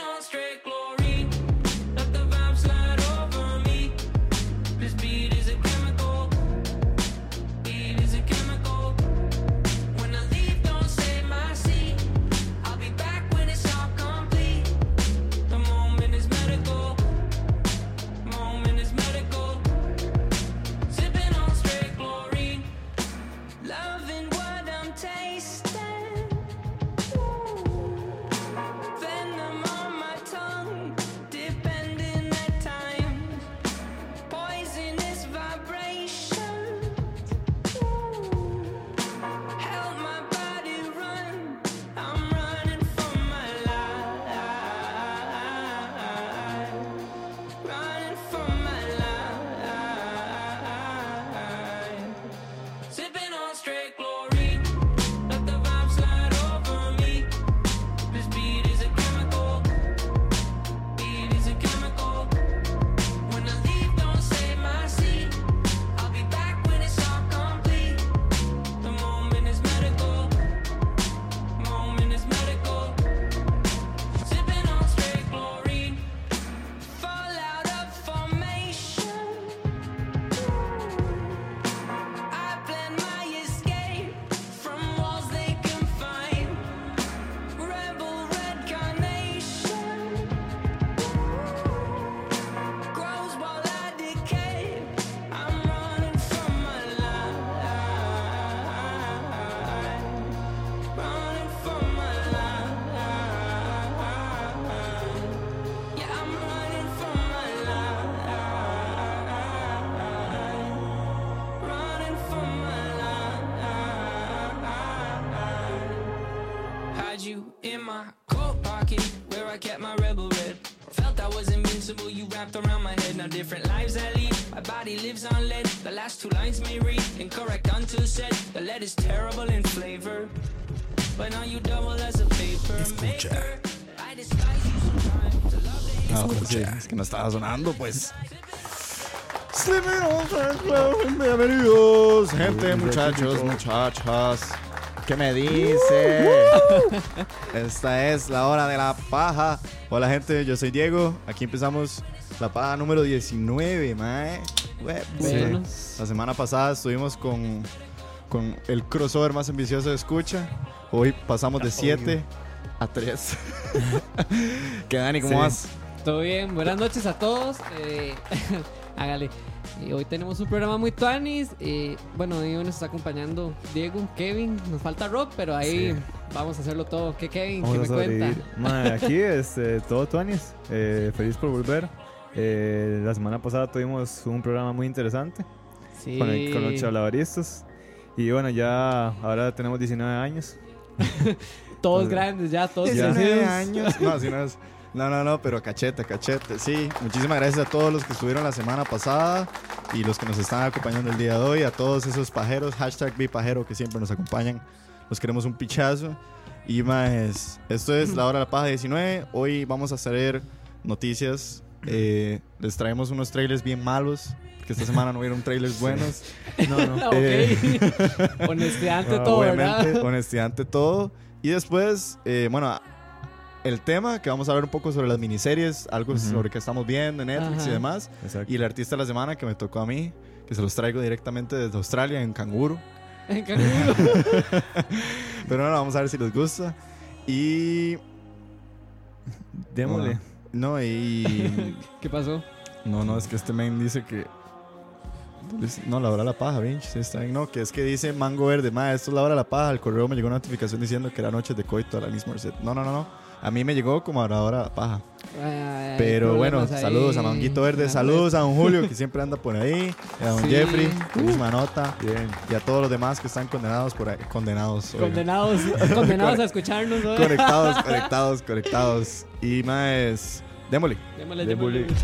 On straight chlorine. Es que no estaba sonando, pues. Bienvenidos, gente, muchachos, muchachas. ¿Qué me dice? Esta es la hora de la paja. Hola, gente, yo soy Diego. Aquí empezamos la paja número 19, mae. La semana pasada estuvimos con, con el crossover más ambicioso de escucha. Hoy pasamos de 7 a 3. ¿Qué, Dani? ¿Cómo Sí. vas? Todo bien, buenas noches a todos. Eh, hágale. Y hoy tenemos un programa muy tuanis. eh, bueno, hoy nos está acompañando Diego, Kevin. Nos falta Rob, pero ahí vamos a hacerlo todo. ¿Qué Kevin? Vamos ¿Qué me cuenta? aquí, este, todo Tuanis. Eh, feliz por volver. Eh, la semana pasada tuvimos un programa muy interesante Sí. con, el- con los chalabaristas. Y bueno, ya ahora tenemos 19 años. Todos grandes ya, todos 19 crecidos. años. No, si no es. No, no, no, pero cachete, cachete. Sí, muchísimas gracias a todos los que estuvieron la semana pasada y los que nos están acompañando el día de hoy, a todos esos pajeros, hashtag Bipajero que siempre nos acompañan. Los queremos un pichazo. Y más, esto es la hora de la paja 19. Hoy vamos a hacer noticias. Eh, les traemos unos trailers bien malos, porque esta semana no hubieron trailers buenos. No, no. ok. Eh, Honestidad ante Ah, todo, ¿verdad? honestidad ante todo. Y después, eh, bueno, el tema que vamos a hablar un poco sobre las miniseries, algo Ujú. sobre que estamos viendo en Netflix y Ajá. demás. Exacto. Y el artista de la semana que me tocó a mí, que se los traigo directamente desde Australia en canguro. En canguro. Pero bueno, vamos a ver si les gusta. Y Démosle. No, y. ¿Qué pasó? no, no, es que este men dice que. No, la hora de la paja, sí, está bien. No, que es que dice mango verde. Ma, esto es la hora de la paja. El correo me llegó una notificación diciendo que era noche de coito a la misma Merced. No, no, no, no. A mí me llegó como a la hora de la paja. Ay, Pero bueno, ahí. saludos a Manguito Verde. Saludos a don Julio, que siempre anda por ahí. A don Sí. Jeffrey, misma nota. Bien. Y a todos los demás que están condenados por ahí. Condenados. oiga. Condenados, condenados a escucharnos. ¿no? Conectados, conectados, conectados. Y más. Démosle. Démosle, Démosle. démosle.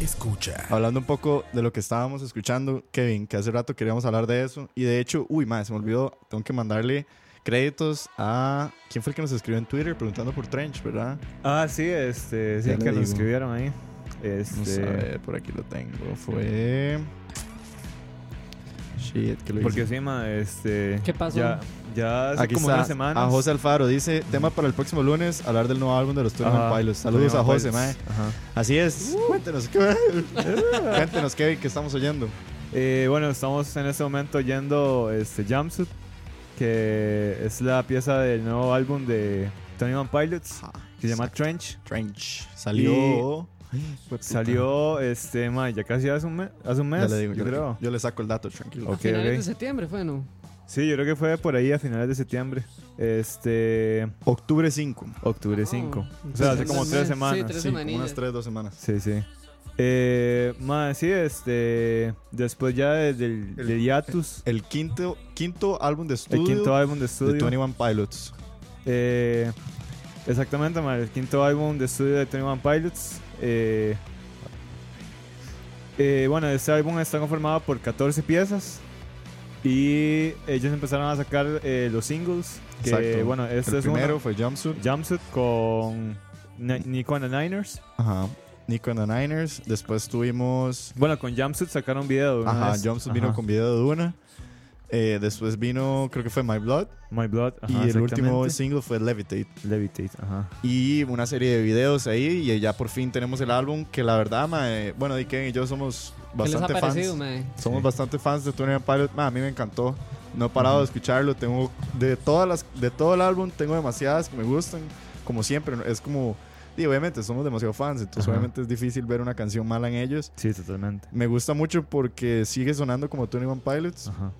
Escucha. Hablando un poco de lo que estábamos escuchando, Kevin, que hace rato queríamos hablar de eso. Y de hecho, uy, más, se me olvidó. Tengo que mandarle créditos a. ¿Quién fue el que nos escribió en Twitter preguntando por Trench, verdad? Ah, sí, este, sí, que nos escribieron ahí. Vamos a Este, ver, por aquí lo tengo. Fue. Shit, que lo porque hice. encima, este, ¿Qué pasó? Ya, ya hace Aquí como está. unas semanas. A José Alfaro dice: tema para el próximo lunes, hablar del nuevo álbum de los Ajá, Pilots. Saludos a José, mae. Ajá. Así es. Cuéntenos, ¿qué- Cuéntenos, Kevin, que estamos oyendo. Eh, bueno, estamos en este momento oyendo este Jumpsuit, que es la pieza del nuevo álbum de Tony One Pilots, que se llama Trench. Trench. Salió. Salió, este, ma, ya casi hace un mes, hace un mes Ya le digo, yo yo, le- creo. yo le saco el dato, tranquilo. Ok, Finales de septiembre fue, ¿no? Sí, yo creo que fue por ahí a finales de septiembre. Este, Octubre 5. octubre Oh, 5. o sea, hace como tres semanas. Sí, tres Sí, unas 3, 2 semanas. Sí, sí. Eh, ma, sí, este, después ya de- del, El- del hiatus, El quinto, quinto álbum de el estudio quinto álbum de de estudio. 21 Pilots. Eh, exactamente, ma, el quinto álbum de estudio de 21 Pilots. Eh, eh, bueno, este álbum está conformado por 14 piezas. Y ellos empezaron a sacar eh, los singles. Que, Exacto. bueno, este el es primero uno, fue Jumpsuit. Jumpsuit con Ni- Nico and the Niners. Ajá. Nico and the Niners. Después tuvimos. Bueno, con Jumpsuit sacaron video. de una Ajá, vez. Jumpsuit vino Ajá. con video de una. Eh, después vino, creo que fue My Blood. My Blood. ajá, y el último single fue Levitate. Levitate, ajá. Y una serie de videos ahí. Y ya por fin tenemos el álbum. Que la verdad, mae, bueno, y Ken y yo somos ¿Qué les ha bastante parecido, fans. mae? Somos Sí. bastante fans de Tony Pilot. Ma, a mí me encantó. No he parado de escucharlo. Tengo de todas las de todo el álbum tengo demasiadas que me gustan. Como siempre, es como y obviamente somos demasiado fans, entonces Ajá. obviamente es difícil ver una canción mala en ellos. Sí, totalmente. Me gusta mucho porque sigue sonando como Tony One Pilots, Ajá.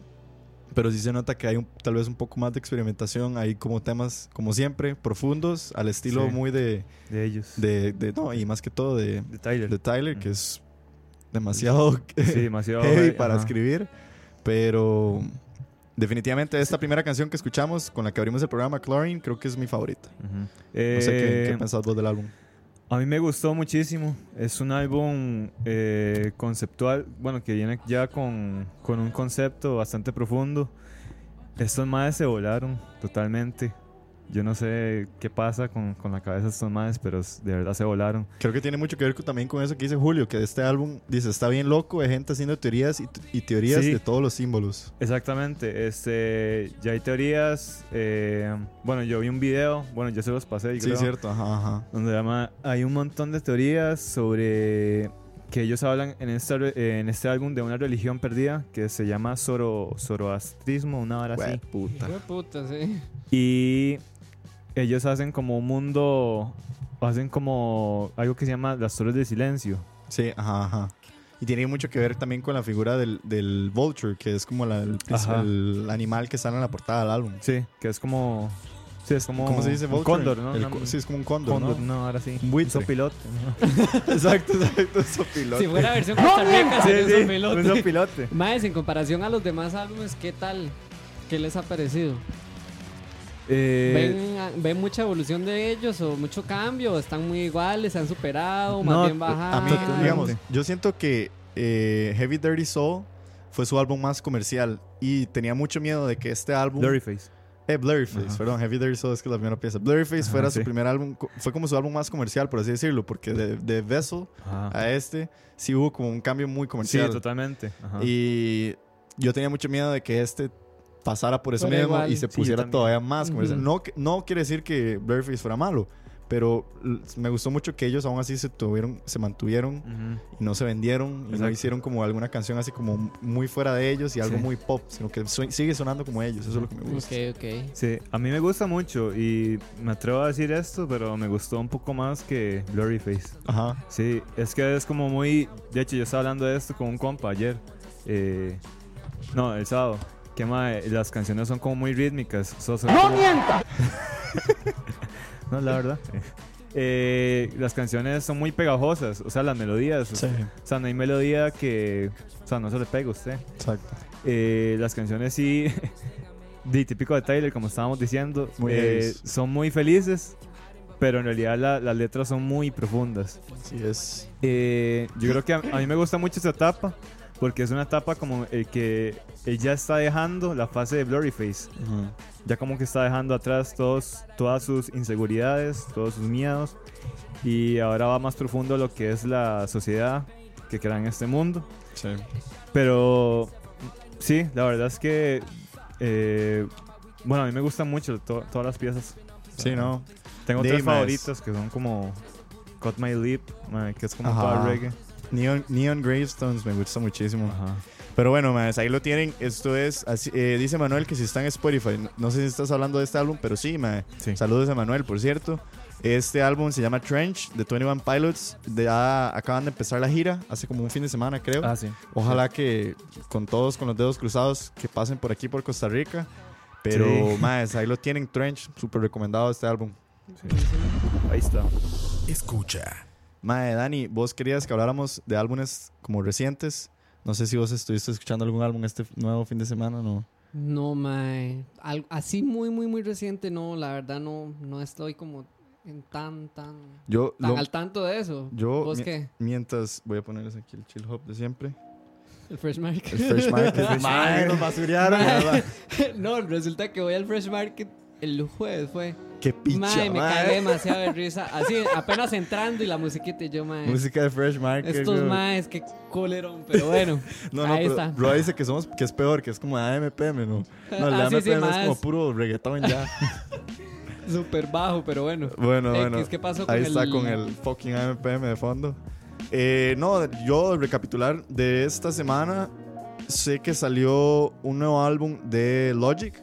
pero sí se nota que hay un- tal vez un poco más de experimentación. Hay como temas, como siempre, profundos, al estilo Sí. muy de, De ellos. de, de- no, y más que todo de, De Tyler. de Tyler, que Mm. es demasiado Sí, demasiado. heavy para ajá. escribir, pero definitivamente esta primera canción que escuchamos con la que abrimos el programa Chlorine creo que es mi favorita. Ujú. No sé qué, Eh, qué pensás vos del álbum. A mí me gustó muchísimo. Es un álbum eh, conceptual, bueno, que viene ya con, con un concepto bastante profundo. Estos madres se volaron totalmente. Yo no sé qué pasa con, con la cabeza de estos madres, pero de verdad se volaron. Creo que tiene mucho que ver con- también con eso que dice Julio, que este álbum dice está bien loco de gente haciendo teorías y, y teorías Sí. de todos los símbolos. Exactamente. Este, ya hay teorías. eh, bueno, yo vi un video, bueno, yo se los pasé. yo Sí, creo. cierto, ajá, ajá. donde llama, hay un montón de teorías sobre que ellos hablan en este, re- en este álbum de una religión perdida que se llama Zoro, zoroastrismo, una hora así. puta. Puta, sí. Y ellos hacen como un mundo, hacen como algo que se llama las torres de silencio. Sí, ajá, ajá. Y tiene mucho que ver también con la figura del, del Vulture, que es como la- el, el animal que sale en la portada del álbum. Sí, que es como... Sí, es como... ¿Cómo se dice un Vulture? cóndor, ¿no? El sí, es como un cóndor, cóndor, ¿no? no, ahora sí. Un buitre. sopilote, ¿no? exacto, exacto, eso piloto. Si fuera versión Costa Rica, Sí, sería sí, un sopilote. un sopilote. Maes, en comparación a los demás álbumes, ¿qué tal? ¿Qué les ha parecido? Eh, ¿Ven, ¿Ven mucha evolución de ellos o mucho cambio? ¿O ¿Están muy iguales? ¿Se han superado? ¿Más No, bien A bajados? mí, Totalmente. digamos, yo siento que eh, Heavy Dirty Soul fue su álbum más comercial y tenía mucho miedo de que este álbum... Blurryface. Eh, Blurryface, Ajá. perdón, Heavy Dirty Soul es que la primera pieza. Blurryface Ajá, fuera su sí. primer álbum, fue como su álbum más comercial, por así decirlo, porque de, de Vessel Ajá. a este sí hubo como un cambio muy Sí, comercial. totalmente. Ajá. Y yo tenía mucho miedo de que este pasara por eso Fuera mismo igual. y se Sí, pusiera también. todavía más comercial. Ujú. no, no quiere decir que Blurryface fuera malo, pero me gustó mucho que ellos aún así se tuvieron, se mantuvieron Ujú. y no se vendieron y no Exacto. hicieron como alguna canción así como muy fuera de ellos y algo Sí. muy pop, sino que su- sigue sonando como ellos, eso es lo que me gusta. Ok, ok. Sí, a mí me gusta mucho y me atrevo a decir esto, pero me gustó un poco más que Blurryface. Ajá. Sí, es que es como muy... De hecho, yo estaba hablando de esto con un compa ayer. eh, no, el sábado. Que mae, las canciones son como muy rítmicas. ¡No mienta! no, la verdad. Eh, las canciones son muy pegajosas, o sea, las melodías. Sí, O sea, no hay melodía que... O sea, no se le pega a usted. exacto. Eh, las canciones sí, de típico de Tyler, como estábamos diciendo, Muy eh, son muy felices, pero en realidad la- las letras son muy profundas. Sí, es. Eh, yo creo que a, a mí me gusta mucho esa etapa, porque es una etapa como el que él ya está dejando la fase de Blurryface, ujú. ya como que está dejando atrás todos, todas sus inseguridades, todos sus miedos, y ahora va más profundo lo que es la sociedad que crea en este mundo. Sí. Pero sí, la verdad es que eh, bueno, a mí me gustan mucho to- todas las piezas. Sí, ¿no? Tengo tres favoritas que son como Cut My Lip, que es como Ajá. para reggae. Neon, Neon Gravestones me gusta muchísimo. Ajá. Pero bueno, más ahí lo tienen. Esto es, así- eh, dice Manuel que si está en Spotify. No, no sé si estás hablando de este álbum, pero sí, mae. Sí. Saludos a Manuel, por cierto. Este álbum se llama Trench de 21 Pilots. De, ah, acaban de empezar la gira, hace como un fin de semana, creo. Ah, sí. Ojalá que con todos, con los dedos cruzados, que pasen por aquí, por Costa Rica. Pero, Sí. más, ahí lo tienen, Trench. Súper recomendado este álbum. sí. Ahí está. Escucha. Mae, Dani, vos querías que habláramos de álbumes como recientes. No sé si vos estuviste escuchando algún álbum este nuevo fin de semana, ¿no? No, mae. Al- así muy, muy, muy reciente, no. La verdad, no, no estoy como en tan, tan, Yo, tan lo- al tanto de eso. yo ¿Vos qué? mientras voy a ponerles aquí el chill hop de siempre. El Fresh Market. El Fresh Market. Fresh Market. nos basurearon, ¿verdad? no, resulta que voy al Fresh Market el jueves, fue. Qué picha, Mae, me mae. cagué demasiado de risa. Así, apenas entrando y la musiquita y yo, mae. Música de Fresh Market. Estos güey. maes, qué colerón. Pero bueno, No, no, ahí pero está. Bro dice que somos que es peor, que es como AMPM, ¿no? No, el Ah, sí, AMPM sí, es como puro reggaetón ya. Súper bajo, pero bueno. Bueno, X, bueno. ¿qué pasó con Ahí está el- con el fucking AMPM de fondo. Eh, no, yo recapitular de esta semana, sé que salió un nuevo álbum de Logic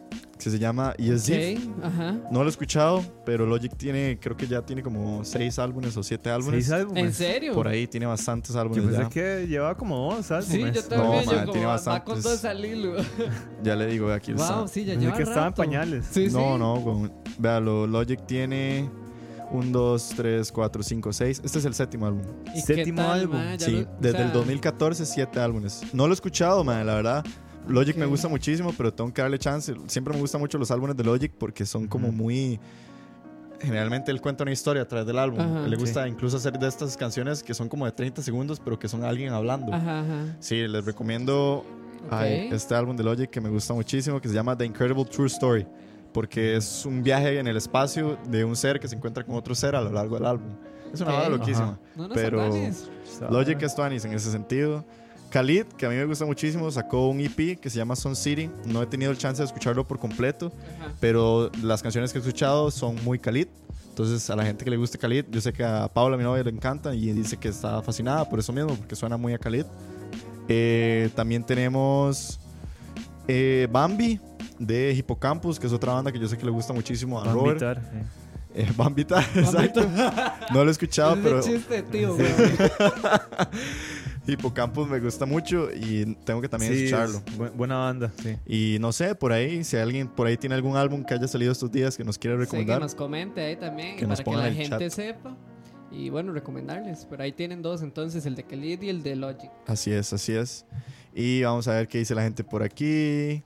que se llama Yes If. Ok, ajá. No lo he escuchado, pero Logic tiene, creo que ya tiene como seis álbumes o siete álbumes. ¿Seis álbumes? ¿En serio? Por ahí tiene bastantes Yo álbumes pensé ya. que llevaba como dos álbumes. Sí, yo No, también. mae, yo como, tiene va- va con bastantes. dos al hilo. Ya le digo, aquí está. wow, sí, ya lleva que estaba en pañales. Sí, sí. No, no, con, véalo, Logic tiene 1, 2, 3, 4, 5, 6. Este es el séptimo álbum. ¿Y Séptimo qué tal, álbum. Ya Sí, lo- o desde sea, el 2014, siete álbumes. No lo he escuchado, man, la verdad. Logic me gusta muchísimo, pero tengo que darle chance. Siempre me gustan mucho los álbumes de Logic porque son como muy... Generalmente él cuenta una historia a través del álbum. Ajá. Le gusta incluso hacer de estas canciones que son como de 30 segundos, pero que son alguien hablando. Ajá, ajá. Sí, les recomiendo ay, este álbum de Logic que me gusta muchísimo, que se llama The Incredible True Story, porque es un viaje en el espacio de un ser que se encuentra con otro ser a lo largo del álbum. Es una Ok. vara loquísima. No, no, Pero-. Logic es Tuanis en ese sentido. Khalid, que a mí me gusta muchísimo, sacó un EP que se llama Sun City. No he tenido el chance de escucharlo por completo, Ajá. pero las canciones que he escuchado son muy Khalid. Entonces, a la gente que le guste Khalid, yo sé que a Paula, mi novia, le encanta y dice que está fascinada por eso mismo, porque suena muy a Khalid. Eh, también tenemos eh, Bambi de Hippocampus, que es otra banda que yo sé que le gusta muchísimo a Van Robert. Vitar. Eh, Bambita, exacto. No lo he escuchado, Ese pero chiste, tío, güey. Hippocampus me gusta mucho y tengo que también Sí, escucharlo. es bu- buena banda, sí. Y no sé, por ahí, si alguien por ahí tiene algún álbum que haya salido estos días que nos quiera Sí, que recomendar. nos comente ahí también Que para que la gente chat. sepa. Y bueno, recomendarles. Pero ahí tienen dos entonces, el de Khalid y el de Logic. Así es, así es. Y vamos a ver qué dice la gente por aquí.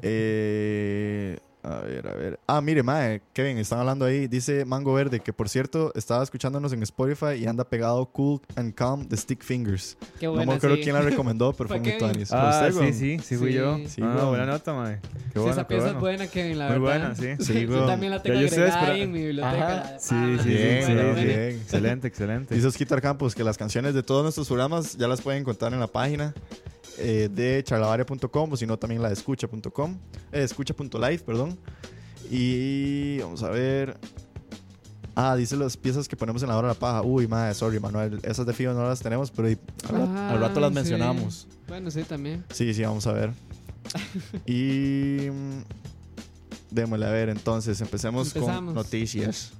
Eh, a ver, a ver. Ah, mire, Mae, Kevin, están hablando ahí. Dice Mango Verde, que por cierto, estaba escuchándonos en Spotify y anda pegado Cool and Calm de Stick Fingers. Qué no buena, me acuerdo sí. quién la recomendó, pero Fue muy tuanis. ¿Fue Ah, usted, sí, sí, sí, fui Sí. yo. Sí, ah, weón. buena nota, mae. Qué Sí, bueno, esa qué pieza bueno. es buena, Kevin, la Muy verdad. buena, sí. Sí, Yo también la tengo agregada espera- ahí en mi biblioteca. Ajá. la- Sí, ah, sí, Bien, sí, bien, bien. Excelente, excelente. Dice Osquitar Campos que las canciones de todos nuestros programas ya las pueden encontrar en la página eh, de charlavaria.com o si no también la de escucha.com, eh, escucha.live, perdón. Y vamos a ver. Ah, dice las piezas que ponemos en la hora de la paja. Uy, madre, sorry, Manuel. Esas de fijo no las tenemos, pero y- al, rato- al rato las Ah, sí. mencionamos. Bueno, sí, también. Sí, sí, vamos a ver. y. mm, Démosle a ver, entonces, empecemos Empezamos. con noticias.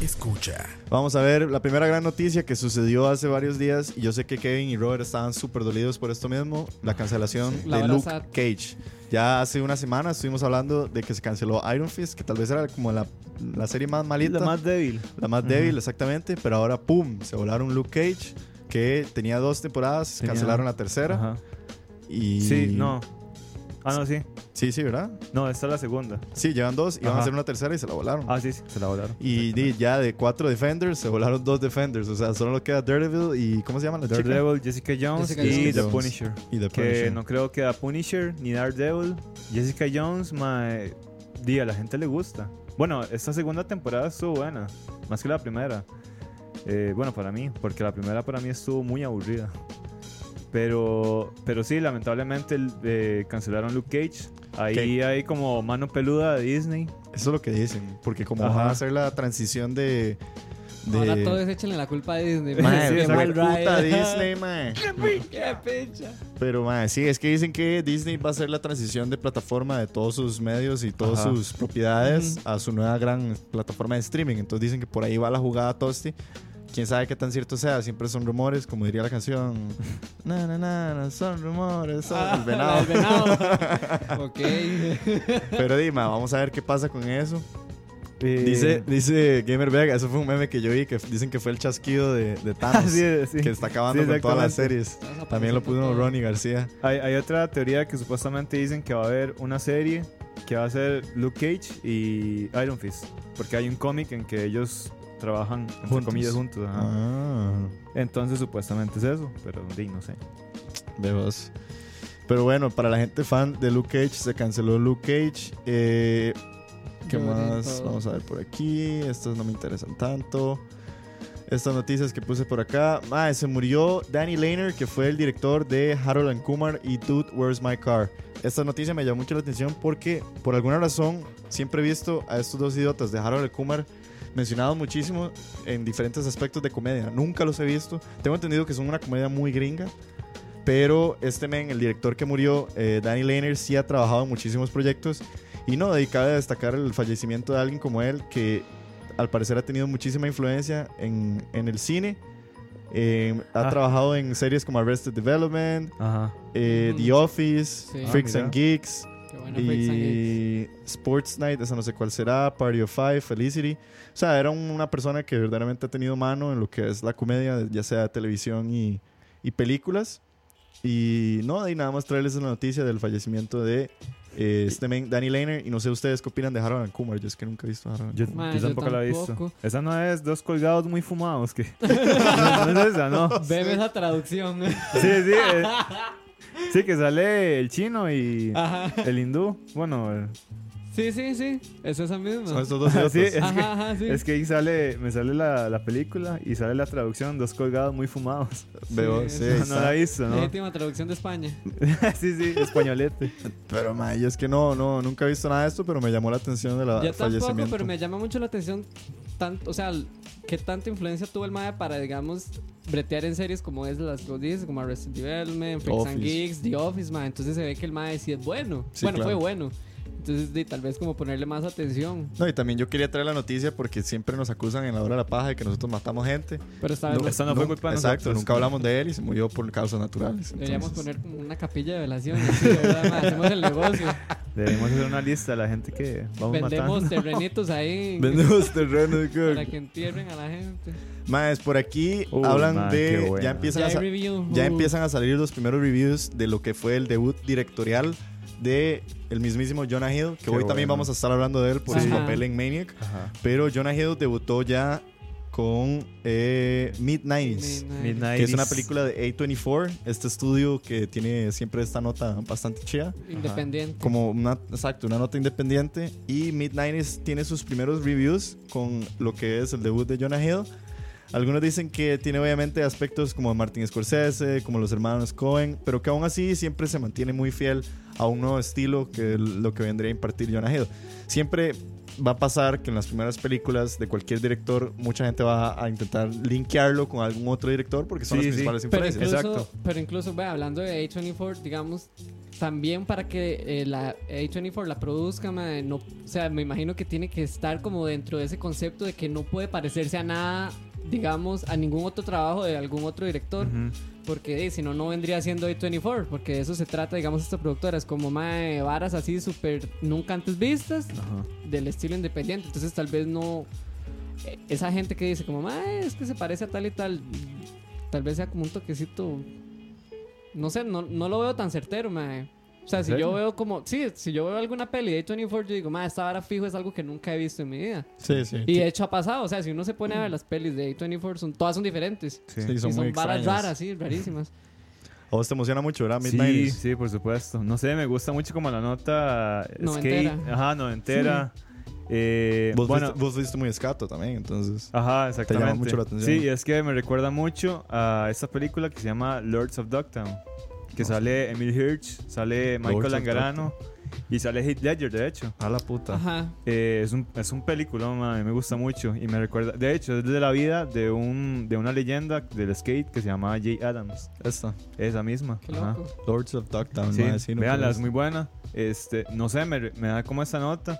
Escucha. Vamos a ver la primera gran noticia que sucedió hace varios días. Y yo sé que Kevin y Robert estaban súper dolidos por esto mismo: la cancelación La de Luke sad. Cage. Ya hace una semana estuvimos hablando de que se canceló Iron Fist, que tal vez era como la, la serie más malita. La más débil. La más débil, exactamente. Pero ahora, ¡pum! Se volaron Luke Cage, que tenía dos temporadas, Tenía- cancelaron la tercera. Ajá. Y... Sí, no. Ah, no, sí. Sí, sí, ¿verdad? No, esta es la segunda. Sí, llevan dos, iban a Ajá. hacer una tercera y se la volaron. Ah, sí, sí, se la volaron. Y di, ya de cuatro Defenders se volaron dos Defenders. O sea, solo queda Daredevil y. ¿Cómo se llama la chica? Daredevil, Jessica Jones Jessica y Jones. The Punisher. Y The Que no creo que The Punisher ni Daredevil. Jessica Jones, mae, di, a la gente le gusta. Bueno, esta segunda temporada estuvo buena. Más que la primera. Eh, bueno, para mí, porque la primera para mí estuvo muy aburrida. Pero, pero sí, lamentablemente eh, cancelaron Luke Cage. Ahí hay como mano peluda de Disney. Eso es lo que dicen. Porque como Ajá. van a hacer la transición de. de Ahora todos échenle la culpa a Disney. Mae, Sí, qué exacto. puta Disney, mae. ¡Qué pecha! Pero, mae, sí, es que dicen que Disney va a hacer la transición de plataforma de todos sus medios y todas Ajá. sus propiedades a su nueva gran plataforma de streaming. Entonces dicen que por ahí va la jugada Tosti. Quién sabe qué tan cierto sea, siempre son rumores, como diría la canción. Na, na, na, na, son rumores, son Ah, el venado. el venado. ok. Pero dime, vamos a ver qué pasa con eso. Eh, Dice, dice Gamer Vega, eso fue un meme que yo vi, que dicen que fue el chasquido de, de Thanos, Ah, sí, sí. que está acabando Sí, con todas las series. También lo puso Ronnie García. Hay, hay otra teoría que supuestamente dicen que va a haber una serie que va a ser Luke Cage y Iron Fist. Porque hay un cómic en que ellos trabajan, entre Juntos. comillas, juntos. ajá. Ah, Entonces supuestamente es eso, pero di, no sé. vemos. Pero bueno, para la gente fan de Luke Cage, se canceló Luke Cage. Eh, ¿Qué más? Vamos a ver por aquí. Estos no me interesan tanto. Estas noticias que puse por acá. Ah, se murió Danny Lehner, que fue el director de Harold and Kumar y Dude, Where's My Car. Esta noticia me llamó mucho la atención porque, por alguna razón, siempre he visto a estos dos idiotas de Harold and Kumar mencionados muchísimo en diferentes aspectos de comedia. Nunca los he visto. Tengo entendido que son una comedia muy gringa. Pero este men, el director que murió, eh, Danny Lehner, sí ha trabajado en muchísimos proyectos. Y no, y cabe destacar el fallecimiento de alguien como él, que al parecer ha tenido muchísima influencia en, en el cine. Eh, ha Ah. trabajado en series como Arrested Development, Ajá. eh. The Office, Sí. Freaks Ah, and. Geeks bueno, Geeks. y Sports Night, esa no sé cuál será, Party of Five, Felicity. O sea, era una persona que verdaderamente ha tenido mano en lo que es la comedia, ya sea televisión y, y películas. Y no, y nada más traerles la noticia del fallecimiento de eh, este men, Danny Lehner. Y no sé ustedes qué opinan de Harold and Kumar. Yo es que nunca he visto Harold and Yo, Kumar. Ma, yo yo tampoco la he visto. tampoco. Esa no es dos colgados muy fumados que. no, no es esa, no. Veme esa traducción. Sí, sí. eh, sí, que sale el chino y Ajá. el hindú. Bueno, eh, Sí, sí, sí. Es esa misma. Son estos dos Ah, sí, es- Ajá, ajá, sí. es que ahí sale, me sale la, la película y sale la traducción, dos colgados muy fumados. Veo, Sí, no la he visto, ¿no? Legítima traducción de España. sí, sí, españolete. Pero, ma, yo es que no, no, nunca he visto nada de esto, pero me llamó la atención del Yo fallecimiento. tampoco, pero me llama mucho la atención tanto, o sea, qué tanta influencia tuvo el MAE para, digamos, bretear en series como es las que dices, como Arrested Development, Freaks and. Geeks, The Office, MAE. Entonces se ve que el MAE sí es bueno. Sí, bueno, claro. fue bueno. Entonces, di, tal vez como ponerle más atención. No, y también yo quería traer la noticia porque siempre nos acusan en la hora de la paja de que nosotros matamos gente. Pero esta vez No, esta no fue culpa de Exacto, nosotros. nunca hablamos de él y se murió por causas naturales. deberíamos entonces- poner como una capilla de velación. así, ¿verdad? Hacemos el negocio. Deberíamos hacer una lista de la gente que vamos Vendemos matando. terrenitos ahí Vendemos terrenos. para que entierren a la gente. Más, por aquí Uy, hablan ma, qué de. Ya empiezan, Ya a ya empiezan a salir los primeros reviews de lo que fue el debut directorial de el mismísimo Jonah Hill, que Qué hoy también vamos a estar hablando de él por su papel en Maniac. Ajá. Pero Jonah Hill debutó ya con eh, Mid-90s. Midnight. Midnight Que es una is- película de A24, este estudio que tiene siempre esta nota bastante chida. Independiente. Como una, exacto, una nota independiente. Y Mid-90s tiene sus primeros reviews con lo que es el debut de Jonah Hill. Algunos dicen que tiene obviamente aspectos como Martin Scorsese, como los hermanos Cohen, pero que aún así siempre se mantiene muy fiel a un nuevo estilo que es lo que vendría a impartir Jonah Hill. Siempre va a pasar que en las primeras películas de cualquier director, mucha gente va a intentar linkearlo con algún otro director porque son Sí, las sí. principales Pero influencias. incluso, Exacto. pero incluso vea, hablando de A24, digamos, también para que eh, la A24 la produzca, no, o sea, me imagino que tiene que estar como dentro de ese concepto de que no puede parecerse a nada, digamos, a ningún otro trabajo de algún otro director. Porque eh, si no, no vendría siendo A24. Porque de eso se trata, digamos, esta productora. Es como mae, varas así súper nunca antes vistas Ajá. del estilo independiente. Entonces, tal vez no. eh, Esa gente que dice, como, mae, es que se parece a tal y tal. Tal vez sea como un toquecito. No sé, no, no lo veo tan certero, mae. O sea, ¿En si serio? yo veo como. Sí, si yo veo alguna peli de A24, yo digo, mae, esta vara fijo es algo que nunca he visto en mi vida. Sí, sí. Y de hecho ha pasado. O sea, si uno se pone a ver las pelis de A24, son, todas son diferentes. Sí. Sí, y son son muy varas extrañas. raras, sí, rarísimas. A vos te emociona mucho, ¿verdad? Sí, Midnight. sí, por supuesto. No sé, me gusta mucho como la nota Noventera. skate. Ajá, noventera. Eh, Vos, bueno, viste, vos viste muy escato también, entonces. Ajá, exactamente. mucho la atención. Sí, es que me recuerda mucho a esta película que se llama Lords of Dogtown. Que sale Emil Hirsch, sale Michael Angarano y sale Heath Ledger, de hecho. A la puta. Ajá. Eh, es, un, es un película, me gusta mucho y me recuerda, de hecho, es de la vida de un de una leyenda del skate que se llama Jay Adams. Esta. Esa misma. Qué Ajá. loco. Lords of Dogtown. Sí, sí, no véanla, es muy buena. Este, no sé, me, me da como esta nota.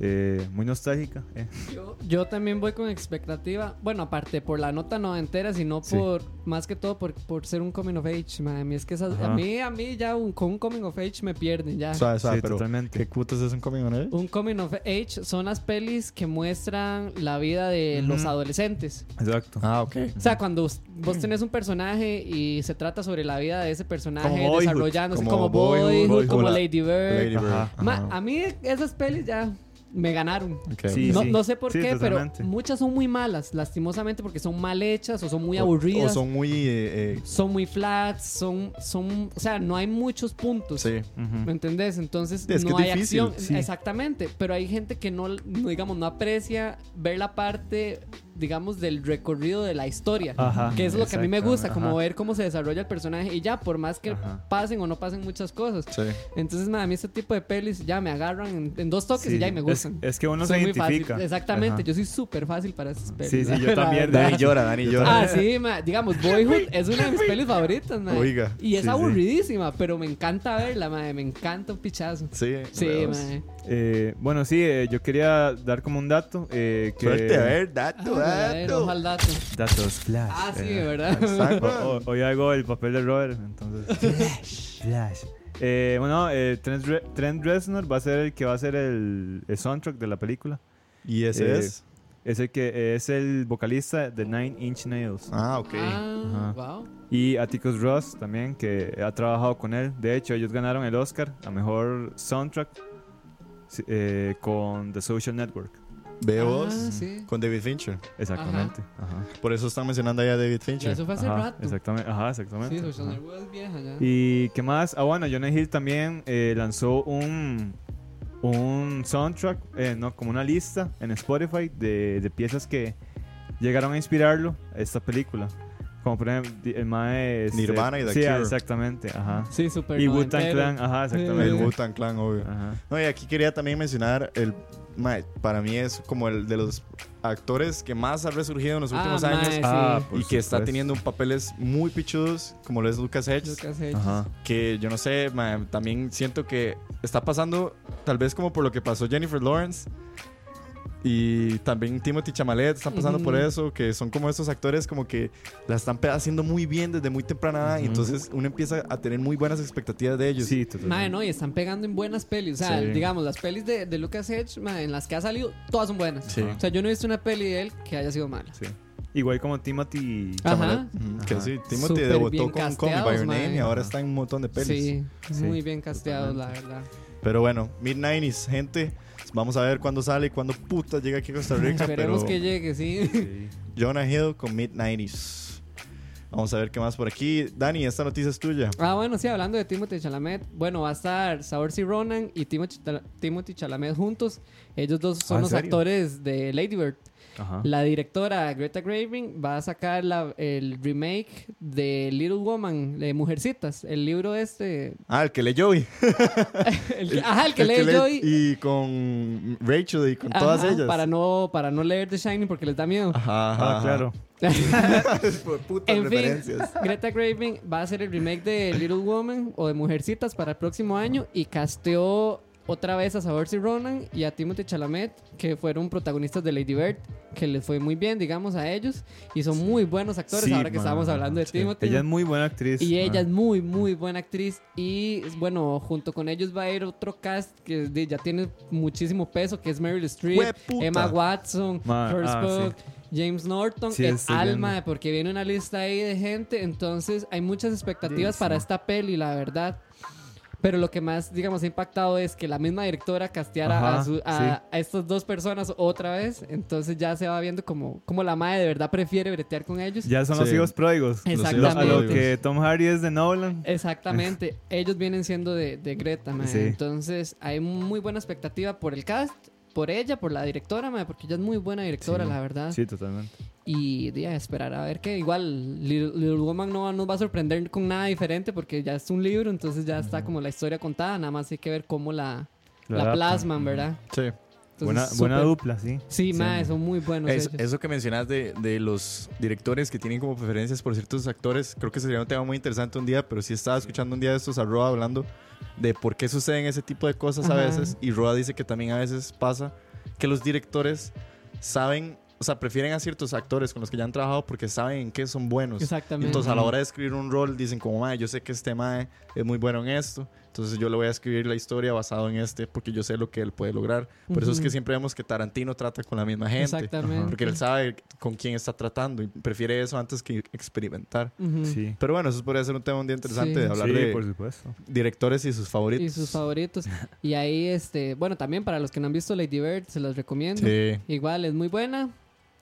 Eh, muy nostálgica. eh. Yo, yo también voy con expectativa. Bueno, aparte por la nota noventera, sino Sí. por más que todo por, por ser un coming of age. man. A mí es que esas- a mí, a mí ya un, con un coming of age me pierden ya. Sí, pero totalmente. ¿qué putas es un coming on age? Un coming of age son las pelis que muestran la vida de los adolescentes. Exacto. Ah, ok. O sea, cuando vos- tenés un personaje y se trata sobre la vida de ese personaje Como Boyhood. desarrollándose Como como, Boyhood, Boyhood, Boyhood. como Como la- Lady Bird. Lady Bird. Ajá. Ma, Ajá. a mí esas pelis ya me ganaron. Sí, no, sí. no sé por Sí, qué, totalmente. pero muchas son muy malas, lastimosamente, porque son mal hechas o son muy aburridas. O son muy. eh, eh, Son muy flats, son, son, o sea, no hay muchos puntos. sí. ¿Me entendés? Entonces es no hay difícil, acción. sí. Exactamente. Pero hay gente que no, no, digamos, no aprecia ver la parte, digamos, del recorrido de la historia. Ajá, que es lo que a mí me gusta, como ajá. ver cómo se desarrolla el personaje. Y ya, por más que Ajá. pasen o no pasen muchas cosas. Sí. Entonces, ma, a mí este tipo de pelis ya me agarran en, en dos toques Sí, y ya y me gustan. Es, que uno Soy se muy fácil. identifica. Exactamente. Ajá. Yo soy súper fácil para esas pelis. Sí, sí, yo también. Dani llora, Dani llora. Ah, sí, ma. digamos, Boyhood es una de mis pelis favoritas, ma. Oiga. Y es Sí, sí. aburridísima, pero me encanta verla, ma. Me encanta un pichazo. Sí, Sí, huevos. Eh, bueno, sí, eh, yo quería dar como un dato. Eh, que... Suerte, a ver, dato, Ah, a ver, dato. dato. Datos flash. Ah, sí. ¿verdad? O- o- hoy hago el papel de Robert, entonces. Flash. Eh, bueno, eh, Trent, Re- Trent Reznor va a ser el que va a ser el, el soundtrack de la película. Y ese Eh, es. Es el que eh, es el vocalista de Nine Inch Nails. Ah, ok. Ah, wow. Y Atticus Ross también, que ha trabajado con él. De hecho, ellos ganaron el Oscar a mejor soundtrack eh, con The Social Network. Veo Ah, sí. con David Fincher. Exactamente. Ajá. Por eso están mencionando ahí a David Ya, Fincher. eso fue hace Ajá, rato. exactamente. Ajá, exactamente. Sí, Social Ajá. Network es vieja ya. ¿Y qué más? Ah, bueno, Jonah Hill también eh, lanzó un, un soundtrack, eh, no, como una lista en Spotify de, de piezas que llegaron a inspirarlo a esta película. Como por ejemplo, el mae... este- Nirvana y The Sí, Cure. exactamente, ajá. Sí, súper Y Wu-Tang. Clan, ajá, exactamente. El Wu-Tang Clan, obvio. Ajá. No, y aquí quería también mencionar el. mae, para mí es como el de los actores que más ha resurgido en los Ah, últimos mae, años. sí. Ah, Y que está teniendo papeles muy pichudos, como lo es Lucas Hedges. Lucas Hedges. Ajá. Que yo no sé, mae, también siento que está pasando, tal vez como por lo que pasó Jennifer Lawrence. Y también Timothy Chamalet están pasando por Ujú. eso, que son como estos actores como que la están haciendo muy bien desde muy temprana edad. Y Ujú. entonces uno empieza a tener muy buenas expectativas de ellos. Sí. Mae, no, y están pegando en buenas pelis. O sea, Sí. digamos, las pelis de, de Lucas Hedge, mae, en las que ha salido, todas son buenas. Sí. O sea, yo no he visto una peli de él que haya sido mala. Sí. Igual como Timothy... Ajá. Que sí, Timothy Súper debutó con Call By Your Name y ahora está en un montón de pelis. Sí, Sí, muy bien casteados, la verdad. Pero bueno, Mid-90s, gente. Vamos a ver cuándo sale y cuándo puta llega aquí a Costa Rica. Esperemos pero que llegue, sí. Sí. Jonah Hill con Mid-90s. Vamos a ver qué más por aquí. Dani, esta noticia es tuya. Ah, bueno, sí, hablando de Timothy Chalamet, bueno, va a estar Saoirse Ronan y Timothy, Chalamet juntos. Ellos dos son Ah, ¿en los serio? actores de Lady Bird. Ajá. La directora Greta Graving va a sacar la- el remake de Little Woman, de Mujercitas, el libro este. Ah, el que leyó y, el que- ajá, el que lee lee- Joy. y con Rachel y con todas ellas. Para no, para no leer The Shining porque les da miedo. Ajá, ajá, Ah, ajá. claro. Putas En fin. Greta Graving va a hacer el remake de Little Woman o de Mujercitas para el próximo año y casteó otra vez a Saoirse Ronan y a Timothée Chalamet, que fueron protagonistas de Lady Bird, que les fue muy bien, digamos, a ellos. Y son muy buenos actores, Sí, ahora que ma, estábamos hablando de sí. Timothée. Ella es muy buena actriz. Y ella es ma. muy, muy buena actriz. Y bueno, junto con ellos va a ir otro cast que ya tiene muchísimo peso, que es Meryl Streep. Emma Watson, Ma, Chris ah, Pugh, James Norton, Sí, el Alma, viendo. porque viene una lista ahí de gente. Entonces hay muchas expectativas Sí, para sí. esta peli, la verdad. Pero lo que más, digamos, ha impactado es que la misma directora casteara Ajá, a, su- a- sí. a estas dos personas otra vez. Entonces ya se va viendo como, como la madre de verdad prefiere bretear con ellos. Ya son los hijos pródigos. hijos A Exactamente. lo que Tom Hardy es de Nolan. Exactamente. Ellos vienen siendo de, de Greta. Sí. Entonces, hay muy buena expectativa por el cast, por ella, por la directora, porque ella es muy buena directora, Sí. la verdad. Sí, totalmente. Y de esperar a ver que igual Little, Little Woman no nos va a sorprender con nada diferente porque ya es un libro, entonces ya está como la historia contada, nada más hay que ver cómo la, la adaptan. plasman, ¿verdad? Sí. Entonces, Buena, súper- buena dupla, sí. Sí, Sí. mae, son muy buenos Es- eso que mencionas de, de los directores que tienen como preferencias por ciertos actores, creo que sería un tema muy interesante un día, pero sí estaba escuchando un día de estos a Roa hablando de por qué suceden ese tipo de cosas a Ajá. veces, y Roa dice que también a veces pasa que los directores saben, o sea, prefieren a ciertos actores con los que ya han trabajado porque saben en qué son buenos. Exactamente. Entonces, a la hora de escribir un rol, dicen como, mae, yo sé que este mae es muy bueno en esto, entonces yo le voy a escribir la historia basado en este porque yo sé lo que él puede lograr. Por eso es que siempre vemos que Tarantino trata con la misma gente. Exactamente. Porque él sabe con quién está tratando y prefiere eso antes que experimentar. Ujú. Sí. Pero bueno, eso podría ser un tema un día interesante Sí. de hablar Sí, de por supuesto. directores y sus favoritos. Y sus favoritos. Y ahí, este, bueno, también para los que no han visto Lady Bird, se los recomiendo. Sí. Igual es muy buena.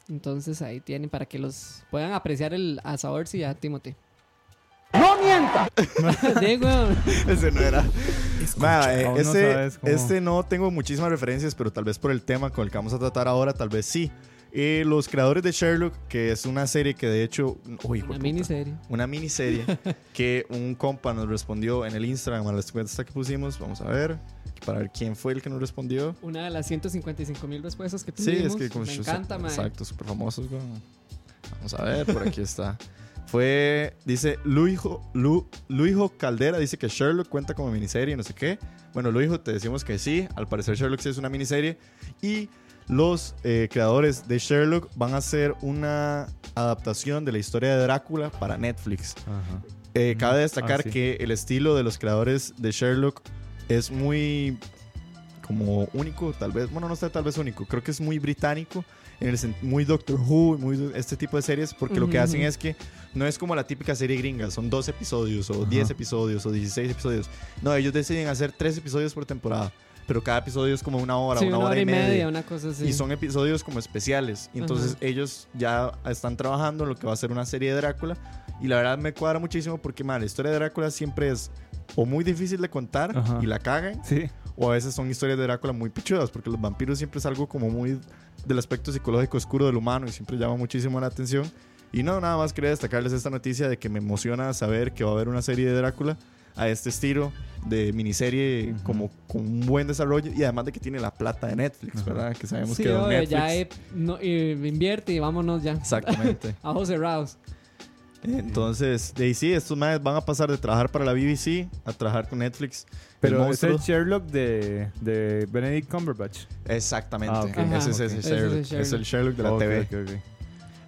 Entonces ahí tienen para que los puedan apreciar el a Saoirse y a Timothy. ¡No mienta! Ese no era. Ma, eh, Aún no este, este no tengo muchísimas referencias, pero tal vez por el tema con el que vamos a tratar ahora, tal vez sí. Eh, los creadores de Sherlock, que es una serie que de hecho... Uy, una puta. miniserie. una miniserie que un compa nos respondió en el Instagram a la encuesta que pusimos. Vamos a ver, para ver quién fue el que nos respondió. Una de las 155 mil respuestas que Sí, tuvimos. es que como Me yo- encanta, mae. Exacto, súper famosos. güey. Vamos a ver, por aquí está. Fue, dice Luijo, Lu, Luijo Caldera, dice que Sherlock cuenta como miniserie, no sé qué. Bueno, Luijo, te decimos que sí. Al parecer Sherlock sí es una miniserie. Y los eh, creadores de Sherlock van a hacer una adaptación de la historia de Drácula para Netflix. Ajá. Eh, cabe Ah, destacar sí. que el estilo de los creadores de Sherlock es muy como único, tal vez, bueno, no sé, tal vez único, creo que es muy británico, en el muy Doctor Who, muy este tipo de series, porque lo que hacen es que no es como la típica serie gringa, son 12 episodios o Ajá. 10 episodios o 16 episodios. No, ellos deciden hacer 3 episodios por temporada, pero cada episodio es como una hora, Sí, una, hora, y media. una cosa así. Y son episodios como especiales. Y entonces Ajá. ellos ya están trabajando en lo que va a ser una serie de Drácula. Y la verdad me cuadra muchísimo porque, man, la historia de Drácula siempre es o muy difícil de contar Ajá. y la cagan, Sí. o a veces son historias de Drácula muy pichudas, porque los vampiros siempre es algo como muy del aspecto psicológico oscuro del humano y siempre llama muchísimo la atención. Y no, nada más quería destacarles esta noticia de que me emociona saber que va a haber una serie de Drácula a este estilo de miniserie Ujú. como con un buen desarrollo y además de que tiene la plata de Netflix. ¿verdad? Que sabemos Sí, que obvio, Netflix... ya eh, no, y invierte y vámonos ya. Exactamente. A José Rouse. Entonces, de ahí sí, estos madres van a pasar de trabajar para la BBC a trabajar con Netflix. Pero el es el. Sherlock de, de Benedict Cumberbatch. Exactamente. Ah. Ese es Ajá. ese Ok. Sherlock. Ese es el Es el Sherlock de la Ok, TV. ok, ok.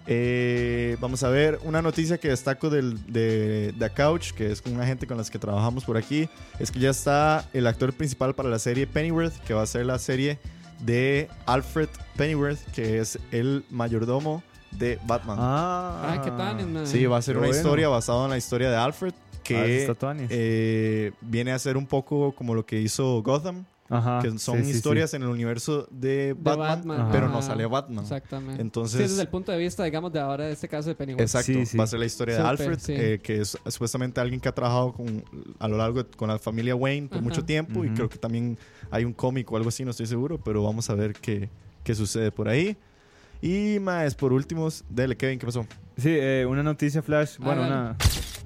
Eh, vamos a ver una noticia que destaco del, de The Couch, que es con una gente con las que trabajamos por aquí. Es que ya está el actor principal para la serie Pennyworth, que va a ser la serie de Alfred Pennyworth, que es el mayordomo de Batman. Ah, Ah, ¿qué sí, va a ser una bueno. historia basada en la historia de Alfred, Ah, que eh, viene a ser un poco como lo que hizo Gotham, Ajá. que son sí, sí, sí. historias en el universo de Batman, Batman, pero ajá. no sale Batman. Exactamente. Entonces, Sí, desde el punto de vista, digamos, de ahora de este caso de Pennywise. Exacto, Sí, sí. va a ser la historia de Súper, Alfred, sí. eh, que es supuestamente alguien que ha trabajado con, a lo largo de- con la familia Wayne por Ajá. mucho tiempo y Ujú. creo que también hay un cómic o algo así, no estoy seguro, pero vamos a ver qué, qué sucede por ahí. Y más, por último, dele, Kevin, ¿qué pasó? Sí, eh, una noticia flash. Bueno, una.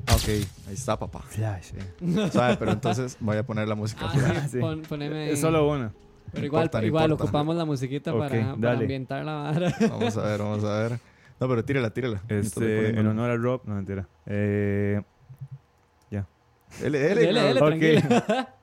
Ah, ok. Ahí está, papá. Flash, eh. ¿Sabe? Pero entonces voy a poner la música. Ah, flash. sí, Sí. pon- poneme. Es solo una. Pero igual, importa, igual importa. ocupamos la musiquita para, ambientar la vara. Vamos a ver, vamos a ver. No, pero tírala, tírala. Este, en honor a Rob. No, mentira. Eh, dele. ok. tranquilo.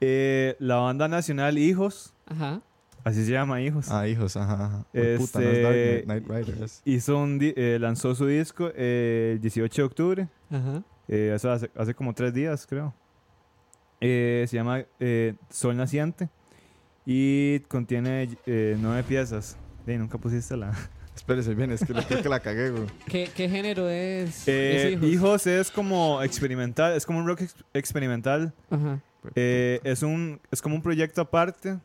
Eh, la banda nacional Hijos, Ajá. Así se llama Hijos, Ah, hijos, ajá, ajá. Hue puta, no es Este- Dark Knight, Knight Rider. es- hizo un di- eh, lanzó su disco eh, el 18 de octubre. Ajá. Eh, eso hace, hace como tres días, creo. Eh, se llama eh, Sol Naciente y contiene eh, nueve piezas. Ey, nunca pusiste la. Espérese bien, es que lo- creo que la cagué, güey. ¿Qué, qué género es? Eh, es hijos? hijos es como experimental, es como un rock ex- experimental. Ajá. Eh, es, un, es como un proyecto aparte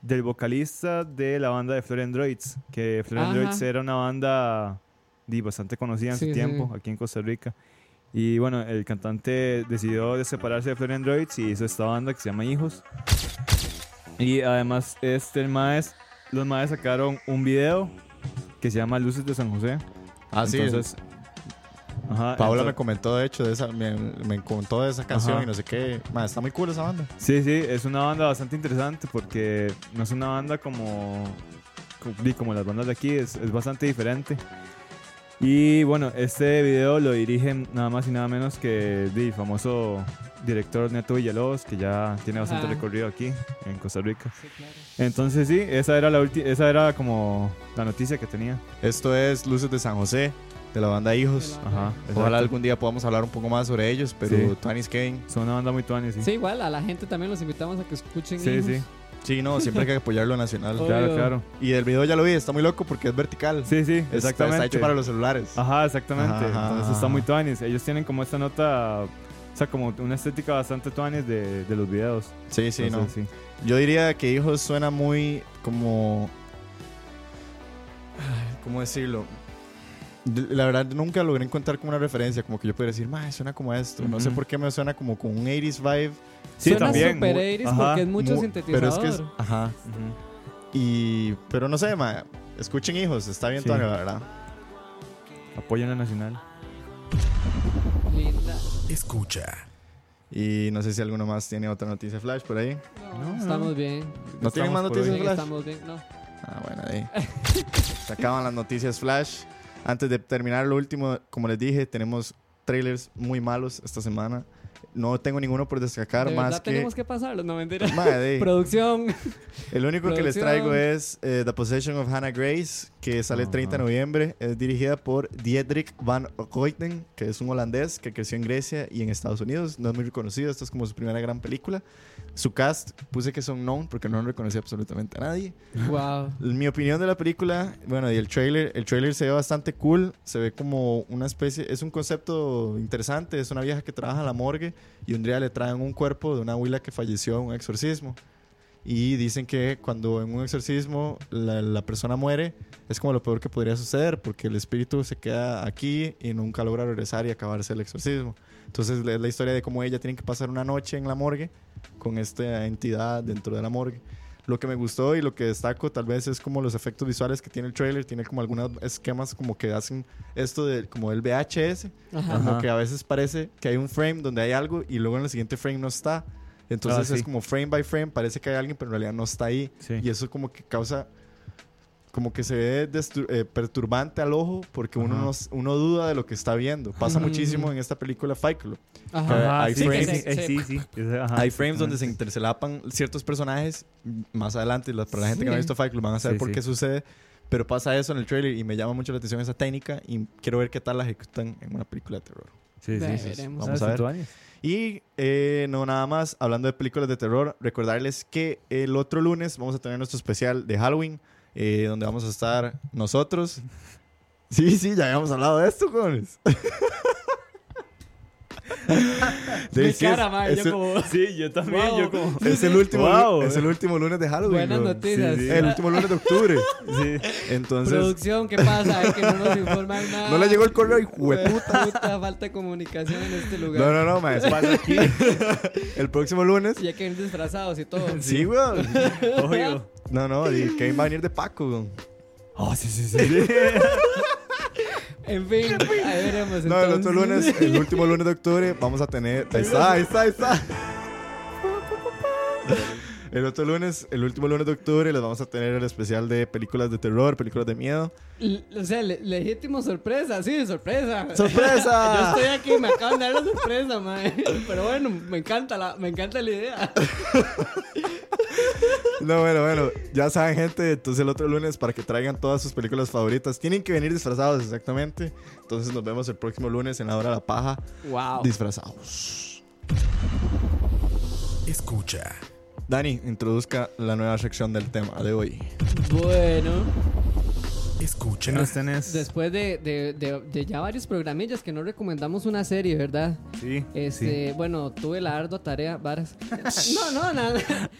del vocalista de la banda de Flor Androids. Que Flor. Androids era una banda di, bastante conocida en Sí, su sí. tiempo aquí en Costa Rica. Y bueno, el cantante decidió de separarse de Flor Androids y hizo esta banda que se llama Hijos. Y además, este, el maes, los maes sacaron un video que se llama Luces de San José. Ah, sí. Entonces, ajá, Paola me entonces- comentó, de hecho, de esa, me, me contó de esa canción Ajá. y no sé qué. Ma, está muy cool esa banda. Sí, sí, es una banda bastante interesante porque no es una banda como, como, como las bandas de aquí, es, es bastante diferente. Y bueno, este video lo dirigen nada más y nada menos que di, el famoso director Neto Villalobos, que ya tiene bastante Ah. recorrido aquí en Costa Rica. Sí, claro. Entonces sí, esa era la esa era como la noticia que tenía. Esto es Luces de San José, de la banda Hijos. Ajá. Ojalá algún día podamos hablar un poco más sobre ellos, pero Sí. Tony's Kane. Son una banda muy tuanis, sí. Sí, igual a la gente también los invitamos a que escuchen. Sí, Hijos. sí. Sí, no, siempre hay que apoyar lo nacional. Obvio. Claro, claro. Y el video ya lo vi, está muy loco porque es vertical. Sí, sí, exactamente. Está hecho para los celulares. Ajá, exactamente. Ajá, Entonces está muy tuanis. Ellos tienen como esta nota, o sea, como una estética bastante tuanis de, de los videos. Sí, sí, no. Sí. Yo diría que Hijos suena muy como... ¿Cómo decirlo? La verdad nunca logré encontrar como una referencia, como que yo pudiera decir, "Ma, suena como esto. No sé Ujú. por qué me suena como con un 80s vibe. Sí, Suena también. super Mu- 80s ajá. porque es mucho Mu- sintetizador. Pero es que es, ajá. Ujú. Y pero no sé, ma, escuchen Hijos, está bien Sí. Tony, la verdad. Apoyan la nacional. Linda. Escucha. Y no sé si alguno más tiene otra noticia flash por ahí. No, No, estamos no. bien. ¿No tienen más Estamos noticias flash? estamos bien. No. Ah, bueno, ahí. Se acaban las noticias flash. Antes de terminar lo último, como les dije, tenemos trailers muy malos esta semana. No tengo ninguno por destacar De más que... tenemos que pasarlos, no mentira. Madre, Producción. el único que les producción. traigo es eh, The Possession of Hannah Grace, que sale el 30 de noviembre. Es dirigida por Diedrich van Goyten, que es un holandés que creció en Grecia y en Estados Unidos. No es muy reconocido, esta es como su primera gran película. Su cast, puse que son known porque no reconocí absolutamente a nadie. wow. Mi opinión de la película, bueno, y el trailer, el trailer se ve bastante cool, se ve como una especie, es un concepto interesante, es una vieja que trabaja en la morgue y un día le traen un cuerpo de una abuela que falleció en un exorcismo. Y dicen que cuando en un exorcismo la, la persona muere, es como lo peor que podría suceder, porque el espíritu se queda aquí y nunca logra regresar y acabarse el exorcismo. Entonces es la historia de cómo ella tiene que pasar una noche en la morgue con esta entidad dentro de la morgue. Lo que me gustó y lo que destaco tal vez es como los efectos visuales que tiene el trailer. Tiene como algunos esquemas como que hacen esto de como el VHS. Ajá. Como que a veces parece que hay un frame donde hay algo y luego en el siguiente frame no está. Entonces Ah, es sí. como frame by frame, parece que hay alguien pero en realidad no está ahí. Sí. Y eso como que causa como que se ve eh, perturbante al ojo porque uno, no uno duda de lo que está viendo. Pasa muchísimo en esta película Fight Club. Ajá. hay sí, frames- sí, sí, sí, ajá, Hay frames donde se intercelapan ciertos personajes. Más adelante, la- para la gente que no ha visto Fight Club van a saber Sí, por sí. qué sucede. Pero pasa eso en el trailer y me llama mucho la atención esa técnica y quiero ver qué tal la ejecutan en una película de terror. Sí, sí, sí. veremos. Vamos a ver. Y eh, no nada más, hablando de películas de terror, recordarles que el otro lunes vamos a tener nuestro especial de Halloween, eh, donde vamos a estar nosotros. Sí, sí, ya habíamos hablado de esto, jóvenes. Mi Sí, es- cara, mae, es, yo como... Sí, yo también, Wow. yo como... es el último, Wow. es el último lunes de Halloween. Buenas noticias. Sí, sí. El último lunes de octubre. Sí. Entonces, Producción, ¿qué pasa? Es que no nos informan nada. no le llegó el correo y jueputa. Puta, puta, falta de comunicación en este lugar. No, no, no, ma, eso pasa aquí. El próximo lunes. Y hay que ir disfrazados y todo. Sí, weón. Obvio. No, no, y Kevin va a venir de Paco, weón. Oh, sí, sí, sí. sí. En fin, ahí veremos. No, el otro lunes, el último lunes de octubre, vamos a tener. Ahí está, ahí está, ahí está. El otro lunes, el último lunes de octubre, les vamos a tener el especial de películas de terror, películas de miedo. L- O sea, le- legítimo sorpresa, sí, sorpresa. ¡Sorpresa! Yo estoy aquí y me acaban de dar la sorpresa, mae. Pero bueno, me encanta la, me encanta la idea. No, bueno, bueno, ya saben, gente. Entonces, el otro lunes, para que traigan todas sus películas favoritas, tienen que venir disfrazados exactamente. Entonces, nos vemos el próximo lunes en la hora de la paja, Wow. disfrazados. Escucha. Dani, introduzca la nueva sección del tema de hoy. Bueno, Escucha. ¿Qué nos tenés? después de, de, de, de ya varios programillas que no recomendamos una serie, ¿verdad? Sí. Este, bueno, tuve la ardua tarea, varas. No, no, nada.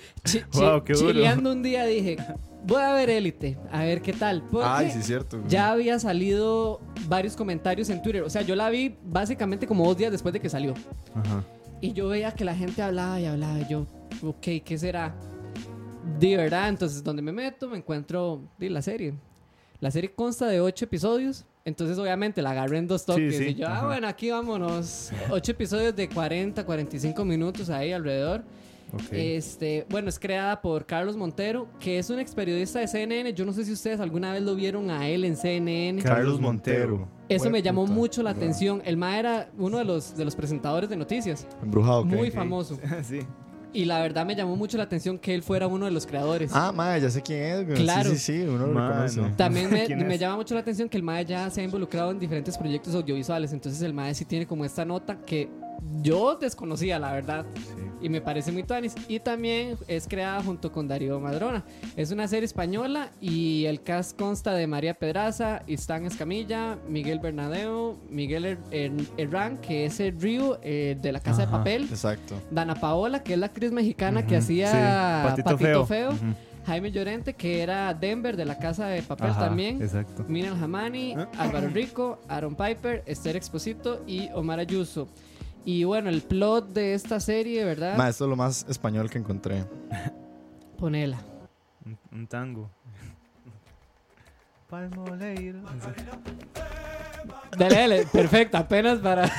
Wow, qué duro. chileando un día dije, voy a ver Élite, a ver qué tal. Porque Ay, sí, es cierto. ya había salido varios comentarios en Twitter. O sea, yo la vi básicamente como dos días después de que salió. Ajá. Y yo veía que la gente hablaba y hablaba. Y yo, ok, ¿qué será? De verdad, entonces donde me meto me encuentro di, la serie. La serie consta de ocho episodios. Entonces, obviamente, la agarré en dos toques. sí, y yo, ah, bueno, aquí vámonos. Ocho episodios de 40, 45 minutos ahí alrededor. Ok. Este, bueno, es creada por Carlos Montero, que es un ex periodista de CNN. Yo no sé si ustedes alguna vez lo vieron a él en CNN. Carlos Montero. Eso me llamó puta. mucho la atención. El Ma era uno de los, de los presentadores de noticias. Embrujado, ¿qué? Muy famoso. sí. Y la verdad me llamó mucho la atención que él fuera uno de los creadores. Ah, madre, ya sé quién es. güey. Claro. Sí, sí, sí, uno lo reconoce. También me, llama mucho la atención que el MAE ya se ha involucrado en diferentes proyectos audiovisuales. Entonces el MAE sí tiene como esta nota que yo desconocía, la verdad. Y me parece muy tuanis. Y también es creada junto con Darío Madrona. Es una serie española y el cast consta de María Pedraza, Istán Escamilla, Miguel Bernadeo, Miguel Her- Her- Herrán, que es el Río eh, de la Casa de. Papel. Exacto. Dana Paola, que es la actriz mexicana que hacía sí. Patito Patito, Feo. Jaime Llorente, que era Denver de la Casa de Papel Ajá, también. Exacto. Miriam Hamani, Álvaro Rico, Aaron Piper, Esther Exposito y Omar Ayuso. Y bueno, el plot de esta serie, ¿verdad? Ma, esto es lo más español que encontré. Ponela. Un, un tango. Palmoleiro. Dale, dale, perfecto, apenas para.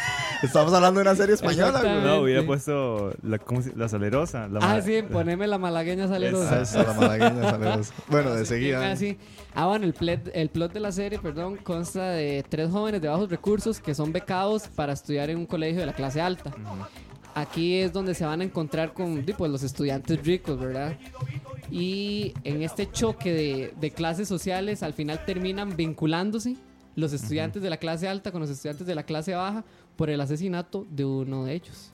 Estamos hablando de una serie española, güey. No, hubiera puesto la, ¿cómo se- la salerosa. La Ah, ma- sí, poneme la malagueña salerosa. esa, la malagueña salerosa. Bueno, de seguida. Ah, sí. Ah, bueno, el plot, el plot de la serie, perdón, consta de tres jóvenes de bajos recursos que son becados para estudiar en un colegio de la clase alta. Aquí es donde se van a encontrar con di, pues, los estudiantes ricos, ¿verdad? Y en este choque de, de clases sociales, al final terminan vinculándose los estudiantes de la clase alta con los estudiantes de la clase baja por el asesinato de uno de ellos.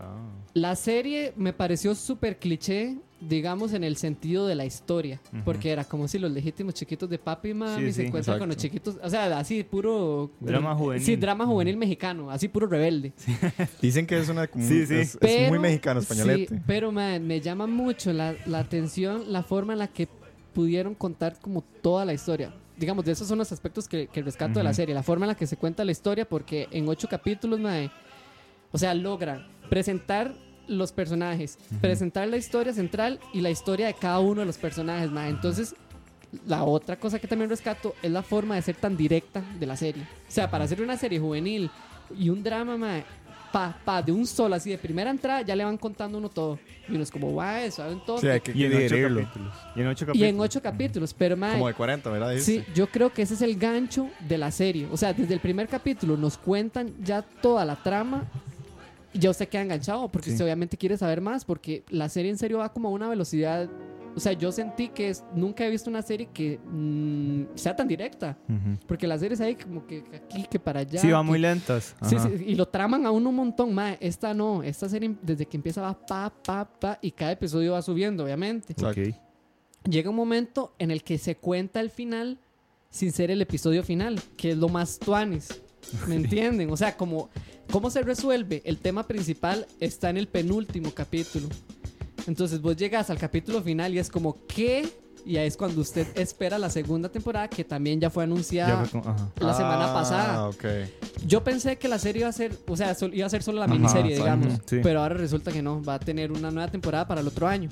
Ah. La serie me pareció súper cliché, digamos, en el sentido de la historia. Ujú. Porque era como si los legítimos chiquitos de papi y mami Sí, se sí, encuentran con los exacto. chiquitos. O sea, así puro. Drama juvenil. Sí, drama juvenil mexicano, así puro rebelde. Dicen que es una. como- Sí, sí. Es, es Pero- muy mexicano, españolete. Sí, pero man, me llama mucho la, la atención, la forma en la que pudieron contar como toda la historia. Digamos, de esos son los aspectos que, que rescato de la serie. La forma en la que se cuenta la historia, porque en ocho capítulos, mae, o sea, logran presentar los personajes, presentar la historia central y la historia de cada uno de los personajes, mae. Entonces, la otra cosa que también rescato es la forma de ser tan directa de la serie. O sea, para hacer una serie juvenil y un drama, mae, pa, pa, de un solo, así de primera entrada, ya le van contando uno todo. Y uno es como, guau, suave un toque. Sí, hay que Y en ocho capítulos. Y en ocho y capítulos. en ocho capítulos, pero mae, Como de 40, ¿verdad? Sí, yo creo que ese es el gancho de la serie. O sea, desde el primer capítulo nos cuentan ya toda la trama. Y ya usted queda enganchado porque Sí. usted obviamente quiere saber más porque la serie en serio va como a una velocidad. O sea, yo sentí que es- nunca he visto una serie que mm, sea tan directa. Ujú. Porque las series hay como que aquí, que para allá. Sí, van que- muy lentas. Sí, sí, y lo traman a uno un montón más. Esta no, esta serie desde que empieza va pa, pa, pa, y cada episodio va subiendo, obviamente. Ok. Llega un momento en el que se cuenta el final sin ser el episodio final, que es lo más tuanis. ¿Me entienden? O sea, como cómo se resuelve el tema principal está en el penúltimo capítulo. Entonces vos llegas al capítulo final y es como ¿qué? Y ahí es cuando usted espera la segunda temporada que también ya fue anunciada Ya fue como- ajá. la semana Ah, pasada. ok. Yo pensé que la serie iba a ser, o sea, iba a ser solo la Ajá, miniserie, digamos. Sí. Pero ahora resulta que no, va a tener una nueva temporada para el otro año.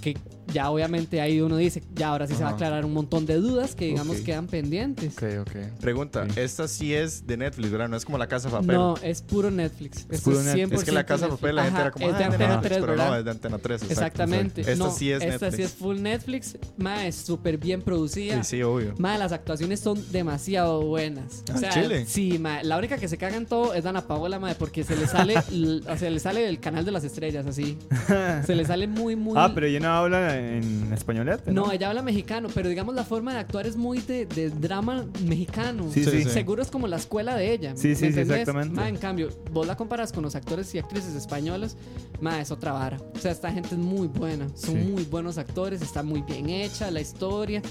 Que ya obviamente ahí uno dice, ya ahora sí se va a aclarar un montón de dudas que digamos Ok. quedan pendientes. Ok, ok. Pregunta, Sí. esta sí es de Netflix, ¿verdad? No es como La Casa de Papel. No, es puro Netflix. Esto puro es Netflix. 100% es que La Casa de Netflix. Papel la gente Ajá, era como, es de ah, Antena Netflix, 3, pero ¿verdad? no, es de Antena 3. exacto, Exactamente. exacto. Esta No, sí es esta Netflix. sí es full Netflix. Ma, es súper bien producida. Sí, sí, obvio. Ma, las actuaciones son demasiado buenas. O ¿Al sea, chile? sí, ma, la única que se caga en todo es Dana Paola, ma, porque se le sale, o sea, le sale el canal de las estrellas, así. Se le sale muy, muy. Ah, pero ella no habla en españolete. No, ella habla mexicano, pero digamos la forma de actuar es muy de, de drama mexicano. Sí, Sí, sí. sí. Seguro es como la escuela de ella. Sí, ¿me sí, exactamente. Ma, en cambio, vos la comparas con los actores y actrices españolas, ma, es otra vara. O sea, esta gente es muy buena. Son muy buenos actores, está muy bien hecha la historia,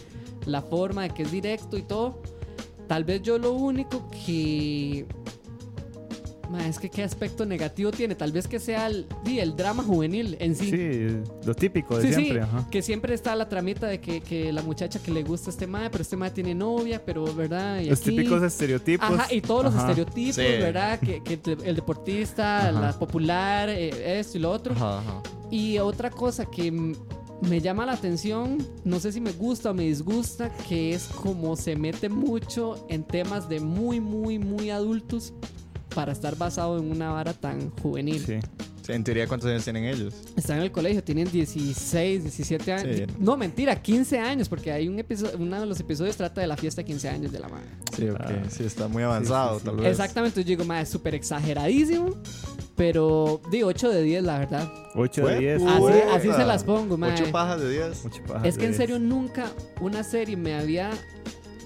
la forma de que es directo y todo. Tal vez yo lo único que. Ma, es que qué aspecto negativo tiene. Tal vez que sea el, sí, el drama juvenil en sí. Sí, lo típico de Sí, siempre. sí, Ajá. que siempre está la tramita de que, que la muchacha que le gusta a este mae, pero este mae tiene novia, pero verdad, y Los aquí- típicos estereotipos. Ajá, y todos los Ajá. estereotipos, Sí. ¿verdad? Que, que el deportista, Ajá. la popular, eh, esto y lo otro. Ajá, ajá. Y otra cosa que me llama la atención, no sé si me gusta o me disgusta, que es como se mete mucho en temas de muy, muy, muy adultos para estar basado en una vara tan juvenil. Sí. En teoría, ¿cuántos años tienen ellos? Están en el colegio, tienen 16, 17 años. Sí. No, mentira, 15 años, porque hay un episodio, uno de los episodios trata de la fiesta de 15 años de la madre. Sí, ok. Ah. Sí, está muy avanzado, sí, sí. tal vez. Exactamente, yo digo, madre, es súper exageradísimo, pero di 8 de 10, la verdad. 8 Fue de 10. Así, así se las pongo, madre. Ocho pajas de 10. Mucho paja Es que en 10. serio nunca una serie me había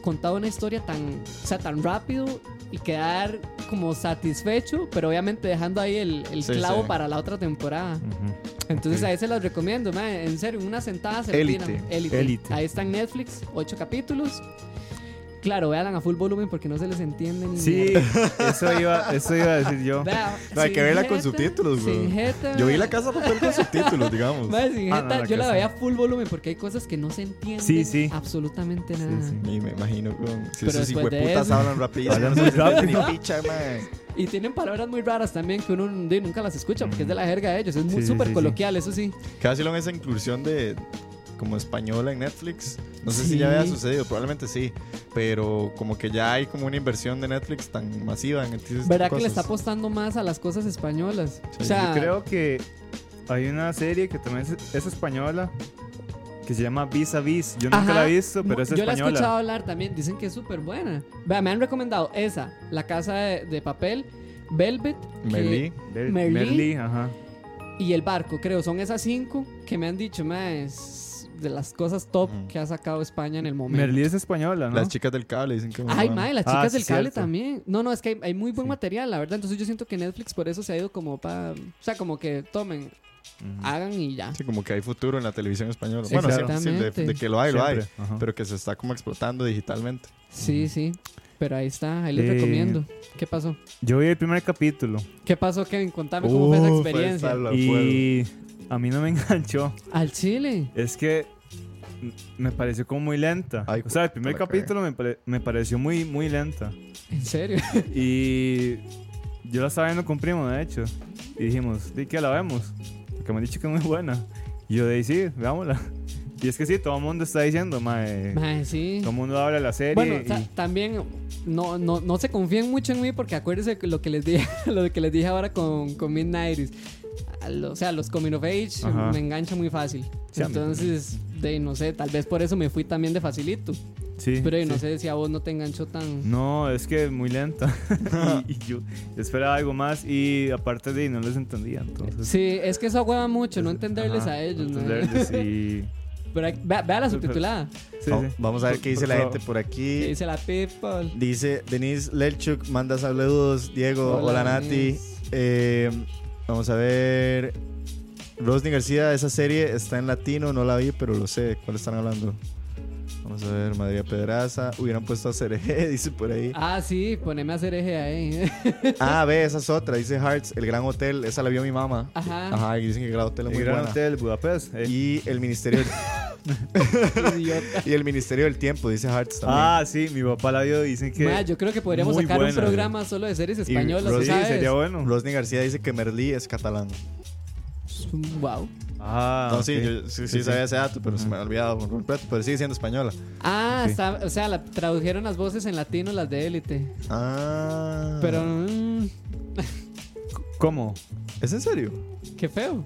contado una historia tan, o sea, tan rápido y quedar como satisfecho, pero obviamente dejando ahí el, el Sí, clavo sí. para la otra temporada. Ujú. Entonces Ok. ahí se las recomiendo, mae. En serio, una sentada se Élite. tiran. Élite. Élite. Ahí está en Netflix, ocho capítulos. Claro, vean a full volumen porque no se les entiende ni Sí, eso iba, eso iba a decir yo. Vea, No, hay que verla con subtítulos, güey. Sin jeta, Yo vi la casa papel con subtítulos, digamos. Mae, sin Ah, no, jeta, la yo la veía full volumen porque hay cosas que no se entienden Sí, sí. absolutamente Sí, nada. sí. Y me imagino, güey. Si Pero esos hijueputas hablan rapidísimo. Hablan muy rápido. Ni picha, man. Y tienen palabras muy raras también que uno de, nunca las escucha porque es de la jerga de ellos. Es muy Sí, sí, súper sí, sí. coloquial, eso sí. Casi lo esa inclusión de como española en Netflix. No sé si ya había sucedido, probablemente sí. Pero como que ya hay como una inversión de Netflix tan masiva en este tipo de ¿Verdad que le está apostando más a las cosas españolas? Sí, o sea, Yo creo que hay una serie que también es, es española que se llama Vis a Vis. Yo nunca Ajá. la he visto, pero es Yo la he escuchado española. hablar también, dicen que es súper buena. Vea, me han recomendado esa, La Casa de, de Papel, Velvet Merlí. Mer- Merlí. Merlí, ajá. y El Barco, creo. Son esas cinco que me han dicho, "Ma, es de las cosas top Mm. que ha sacado España en el momento. Merlí es española, ¿no? Las chicas del cable dicen que Ay, mae, las Ah, chicas del cable cierto. también. No, no, es que hay, hay muy buen Sí. material, la verdad. Entonces yo siento que Netflix por eso se ha ido como para... O sea, como que tomen, hagan y ya. Sí, como que hay futuro en la televisión española. Sí, bueno, sí, claro. sí, de, Exactamente. de que lo hay, lo hay. Ajá. Pero que se está como explotando digitalmente. Sí, sí. Pero ahí está, ahí les Eh, recomiendo. ¿Qué pasó? Yo vi el primer capítulo ¿Qué pasó, Kevin? Contame cómo fue esa experiencia. y a mí no me enganchó. Al Chile. Es que me pareció como muy lenta. Ay, o sea, el primer capítulo me, pare- me pareció muy, muy lenta. En serio. Y yo la estaba viendo con primo, de hecho. Y dijimos, ¿de qué la vemos? Porque me han dicho que es muy buena. Y yo ahí, sí, veámosla. Y es que sí, todo el mundo está diciendo, mae. Mae, sí. Todo el mundo habla de la serie. Bueno, y- también no, no, no se confíen mucho en mí porque acuérdense lo que les dije, lo que les dije ahora con, con Midnight. O sea, los coming of age Ajá. me enganchan muy fácil. Sí, Entonces, de no sé, tal vez por eso me fui también de facilito. sí, Pero no sí. sé si a vos no te enganchó tan. No, es que muy lenta. y, y yo esperaba algo más y aparte de ahí no les entendía. Entonces, Sí, es que eso hueva mucho, no entenderles Ajá, a ellos. no ¿no? entenderles y... Pero hay- vea, vea la subtitulada. Sí, sí. Vamos a ver qué dice por la favor. gente por aquí. dice la people. Dice Denise Lelchuk, manda saludos. Diego, hola, Hola, Nati. Eh, vamos a ver. Rosny García, esa serie está en latino, no la vi, pero lo sé. ¿Cuál están hablando? Vamos a ver, Madrid Pedraza. Hubieran puesto a Cereje, dice por ahí. Ah, sí, poneme a hacer eje ahí. Ah, ve, esa es otra. Dice Hearts, el Gran Hotel. Esa la vio mi mamá. Ajá. Ajá, y dicen que el Gran Hotel es El muy Gran buena. Hotel Budapest. eh. Y el Ministerio. y el Ministerio del Tiempo, dice Hearts también. Ah, sí, mi papá la vio. Dicen que. Ma, yo creo que podríamos sacar un programa solo de series españolas, Rosy, ¿sabes? sería bueno. Rosny García dice que Merlí es catalán. Wow. Ah, no, sí, yo sí, sí sabía ese dato, pero se me ha olvidado por completo. Pero sigue siendo española. Ah, está- o sea, la, tradujeron las voces en latino, las de élite. Ah. Pero, mm, ¿Cómo? ¿Es en serio? qué feo.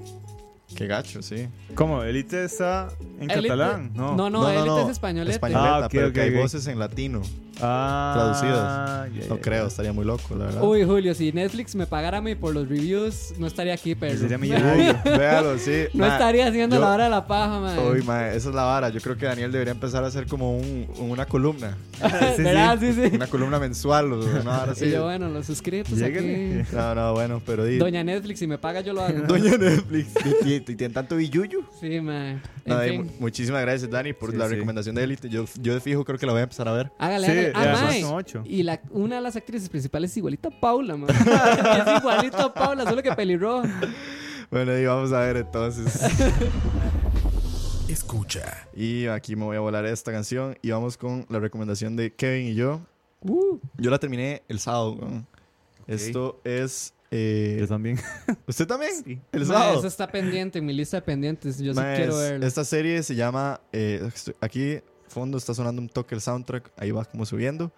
Qué gacho, sí. ¿Cómo? ¿Elite está en Élite- catalán? No. No, no, élite es españolete. Españoleta, Ah, ok, pero ok, que hay ok. voces en latino. Ah, Traducidas. No creo, estaría muy loco, la verdad. Uy, Julio, si Netflix me pagara a mí por los reviews, no estaría aquí, perro. Sería millonario. Véalo, sí. No Ma, estaría haciendo yo- la hora de la paja, man. Uy, ma, esa es la vara. Yo creo que Daniel debería empezar a hacer como un, una columna. Sí, sí. ¿Verdad? Sí, sí. Una columna mensual o una vara así. Y yo, bueno, los suscritos aquí. No, no, bueno, pero di. Doña Netflix, si me paga, yo lo hago. Doña Netflix. ¿Y, y- y tienen tanto billuyo? Sí, man. No, En di, fin. mu- muchísimas gracias, Dani, por Sí, la sí. recomendación de Elite. Yo, yo de fijo creo que la voy a empezar a ver. Hágale, Sí, hágale. y Ah, mae. la, una de las actrices principales es igualita a Paula, man. es igualito a Paula, solo que pelirroja. Bueno, y vamos a ver entonces. Escucha. y aquí me voy a volar esta canción. Y vamos con la recomendación de Kevin y yo. Uh, Yo la terminé el sábado. Esto es. Eh, Yo también. ¿Usted también? Sí. El sábado. eso está pendiente en mi lista de pendientes. Yo sí quiero verlo. Esta serie se llama. eh, estoy- aquí, fondo, está sonando un toque el soundtrack. Ahí va como subiendo.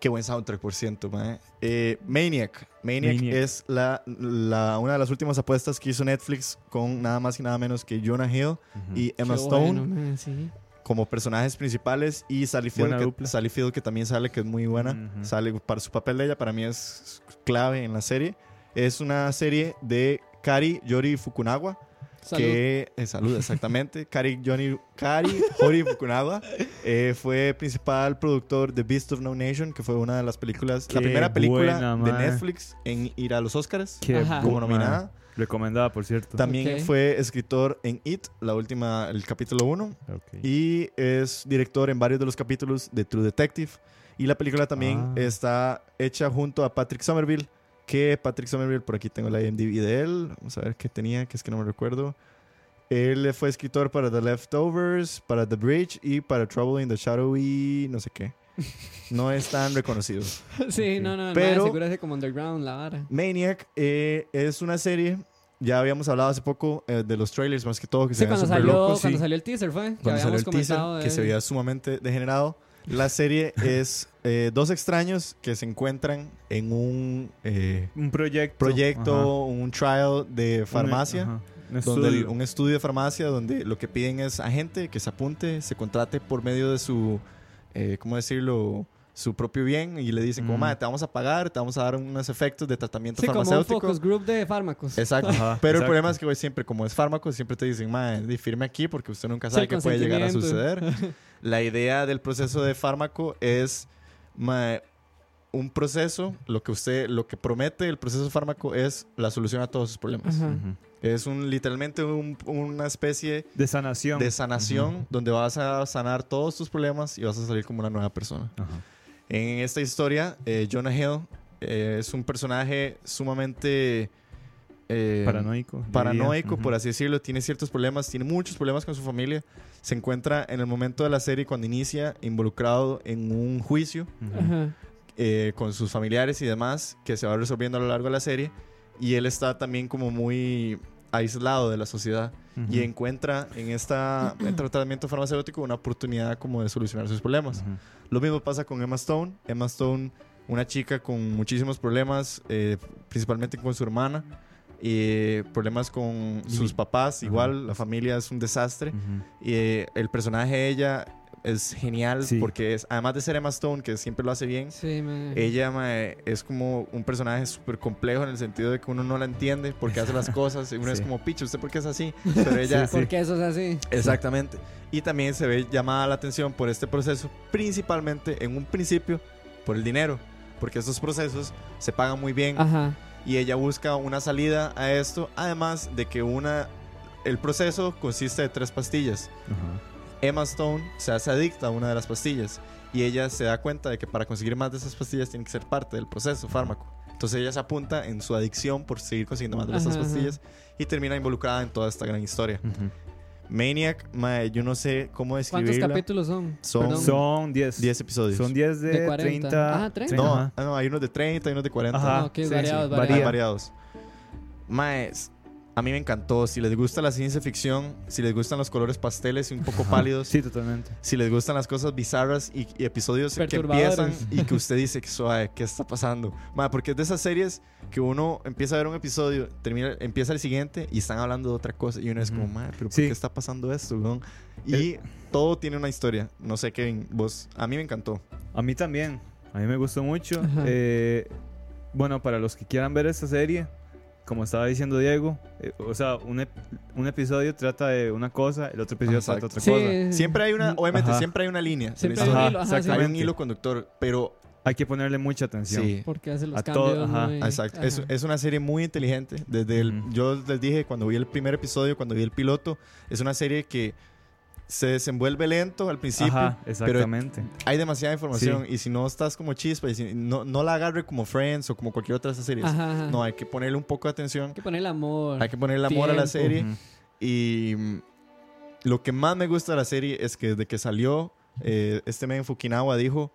Qué buen soundtrack, por cierto, mae. Eh, Maniac. Maniac. Maniac. es la, la- una de las últimas apuestas que hizo Netflix con nada más y nada menos que Jonah Hill y Emma Qué Stone bueno, mae, sí. como personajes principales y Sally Field, que, dupla. Sally Field, que también sale, que es muy buena. Ujú. Sale para su papel de ella, para mí es clave en la serie. Es una serie de Kari Yori Fukunaga, Salud. que eh, salud exactamente Kari Johnny Kari Hori Fukunaga eh, fue principal productor de Beast of No Nation que fue una de las películas la Qué primera película buena, de. Netflix en ir a los Oscars Qué como nominada man. Recomendada, por cierto. también Ok. fue escritor en It la última el capítulo 1 Ok. y es director en varios de los capítulos de True Detective y la película también Ah. está hecha junto a Patrick Somerville que Patrick Somerville, por aquí tengo la IMDb de él. Vamos a ver qué tenía, que es que no me recuerdo. Él fue escritor para The Leftovers, para The Bridge y para Trouble in the Shadowy, no sé qué. No es tan reconocido. Sí, Ok. no, no, Pero- Pero... Seguro como underground la vara. Maniac eh, es una serie, ya habíamos hablado hace poco eh, de los trailers, más que todo, que se Sí, veían cuando súper salió, locos. cuando sí. salió el teaser fue. Cuando salió el teaser, de- que se veía sumamente degenerado. La serie es eh, dos extraños que se encuentran en un eh, Un proyecto. proyecto, Ajá. un trial de farmacia. Un. Un donde el- estudio. un estudio de farmacia donde lo que piden es a gente que se apunte, se contrate por medio de su, eh, ¿cómo decirlo? Su propio bien y le dicen, como, Mm. "Mae, te vamos a pagar, te vamos a dar unos efectos de tratamiento Sí, como un farmacéutico. focus group de fármacos. Exacto. Ajá, Pero el problema es que güey, siempre, como es fármaco, siempre te dicen, di, firme aquí porque usted nunca sabe Sí, qué puede llegar a suceder. La idea del proceso de fármaco es mae, un proceso, lo que usted, lo que promete el proceso de fármaco es la solución a todos sus problemas. Es un literalmente un- una especie De sanación. de sanación donde vas a sanar todos tus problemas y vas a salir como una nueva persona. En esta historia, eh, Jonah Hill eh, es un personaje sumamente eh, Paranoico. diría. paranoico, Ujú. por así decirlo. Tiene ciertos problemas, tiene muchos problemas con su familia. Se encuentra en el momento de la serie cuando inicia involucrado en un juicio eh, con sus familiares y demás que se va resolviendo a lo largo de la serie. Y él está también como muy aislado de la sociedad y encuentra en esta en tratamiento farmacéutico una oportunidad como de solucionar sus problemas. Lo mismo pasa con Emma Stone. Emma Stone, una chica con muchísimos problemas, eh, principalmente con su hermana, y problemas con sus papás, Ajá. igual, la familia es un desastre. Y eh, el personaje de ella es genial Sí. porque es, además de ser Emma Stone, que siempre lo hace bien, Sí, me... ella es como un personaje súper complejo en el sentido de que uno no la entiende porque hace las cosas y uno es Sí. como, picho, ¿usted por qué es así? Pero ella... Sí, sí. Porque eso es así. Exactamente. Y también se ve llamada la atención por este proceso, principalmente en un principio por el dinero, porque estos procesos se pagan muy bien Ajá. Y ella busca una salida a esto, además de que una el proceso consiste de tres pastillas. Emma Stone se hace adicta a una de las pastillas y ella se da cuenta de que para conseguir más de esas pastillas tiene que ser parte del proceso fármaco. Entonces ella se apunta en su adicción por seguir consiguiendo más de esas pastillas y termina involucrada en toda esta gran historia. Maniac, mae, yo no sé cómo ¿Cuántos describirla. capítulos son? Son-. Son 10. 10 episodios. Son 10 de, De 40. 30. Ah, 30. No, ah, no, hay unos de 30, hay unos de 40. Ajá. Ah, ok, sí, sí, variados, varía. Hay variados. Mae, A mí me encantó. Si les gusta la ciencia ficción, si les gustan los colores pasteles y un poco pálidos, Sí, totalmente. si les gustan las cosas bizarras y, y episodios que empiezan y que usted dice que suave, ¿qué está pasando? Ma, porque es de esas series que uno empieza a ver un episodio, termina, empieza el siguiente y están hablando de otra cosa y uno es como, ma, pero ¿por qué está pasando esto? weón?" Y todo tiene una historia. No sé, Kevin, vos, a mí me encantó. A mí también. A mí me gustó mucho. Eh, bueno, para los que quieran ver esta serie, como estaba diciendo Diego, eh, o sea, un, ep- un episodio trata de una cosa, el otro episodio Exacto. trata de otra Sí, cosa. Siempre hay una, obviamente, Ajá. siempre hay una línea. Siempre hay un hilo, ajá, sí. Hay un exactamente. hilo conductor, pero Hay que ponerle mucha atención. sí. Porque hace los A todo- cambios. ajá, muy- Exacto. Es, ajá. es una serie muy inteligente. Desde el, Ujú. yo les dije cuando vi el primer episodio, cuando vi el piloto, es una serie que se desenvuelve lento al principio, Ajá, pero exactamente. hay demasiada información y si no estás como chispa y si no, no la agarre como Friends o como cualquier otra de esas series. Ajá, ajá. No, hay que ponerle un poco de atención, Hay que ponerle amor. hay que ponerle amor a la Tiempo. serie Ujú. y mm, lo que más me gusta de la serie es que desde que salió, eh, este men Fukinawa dijo,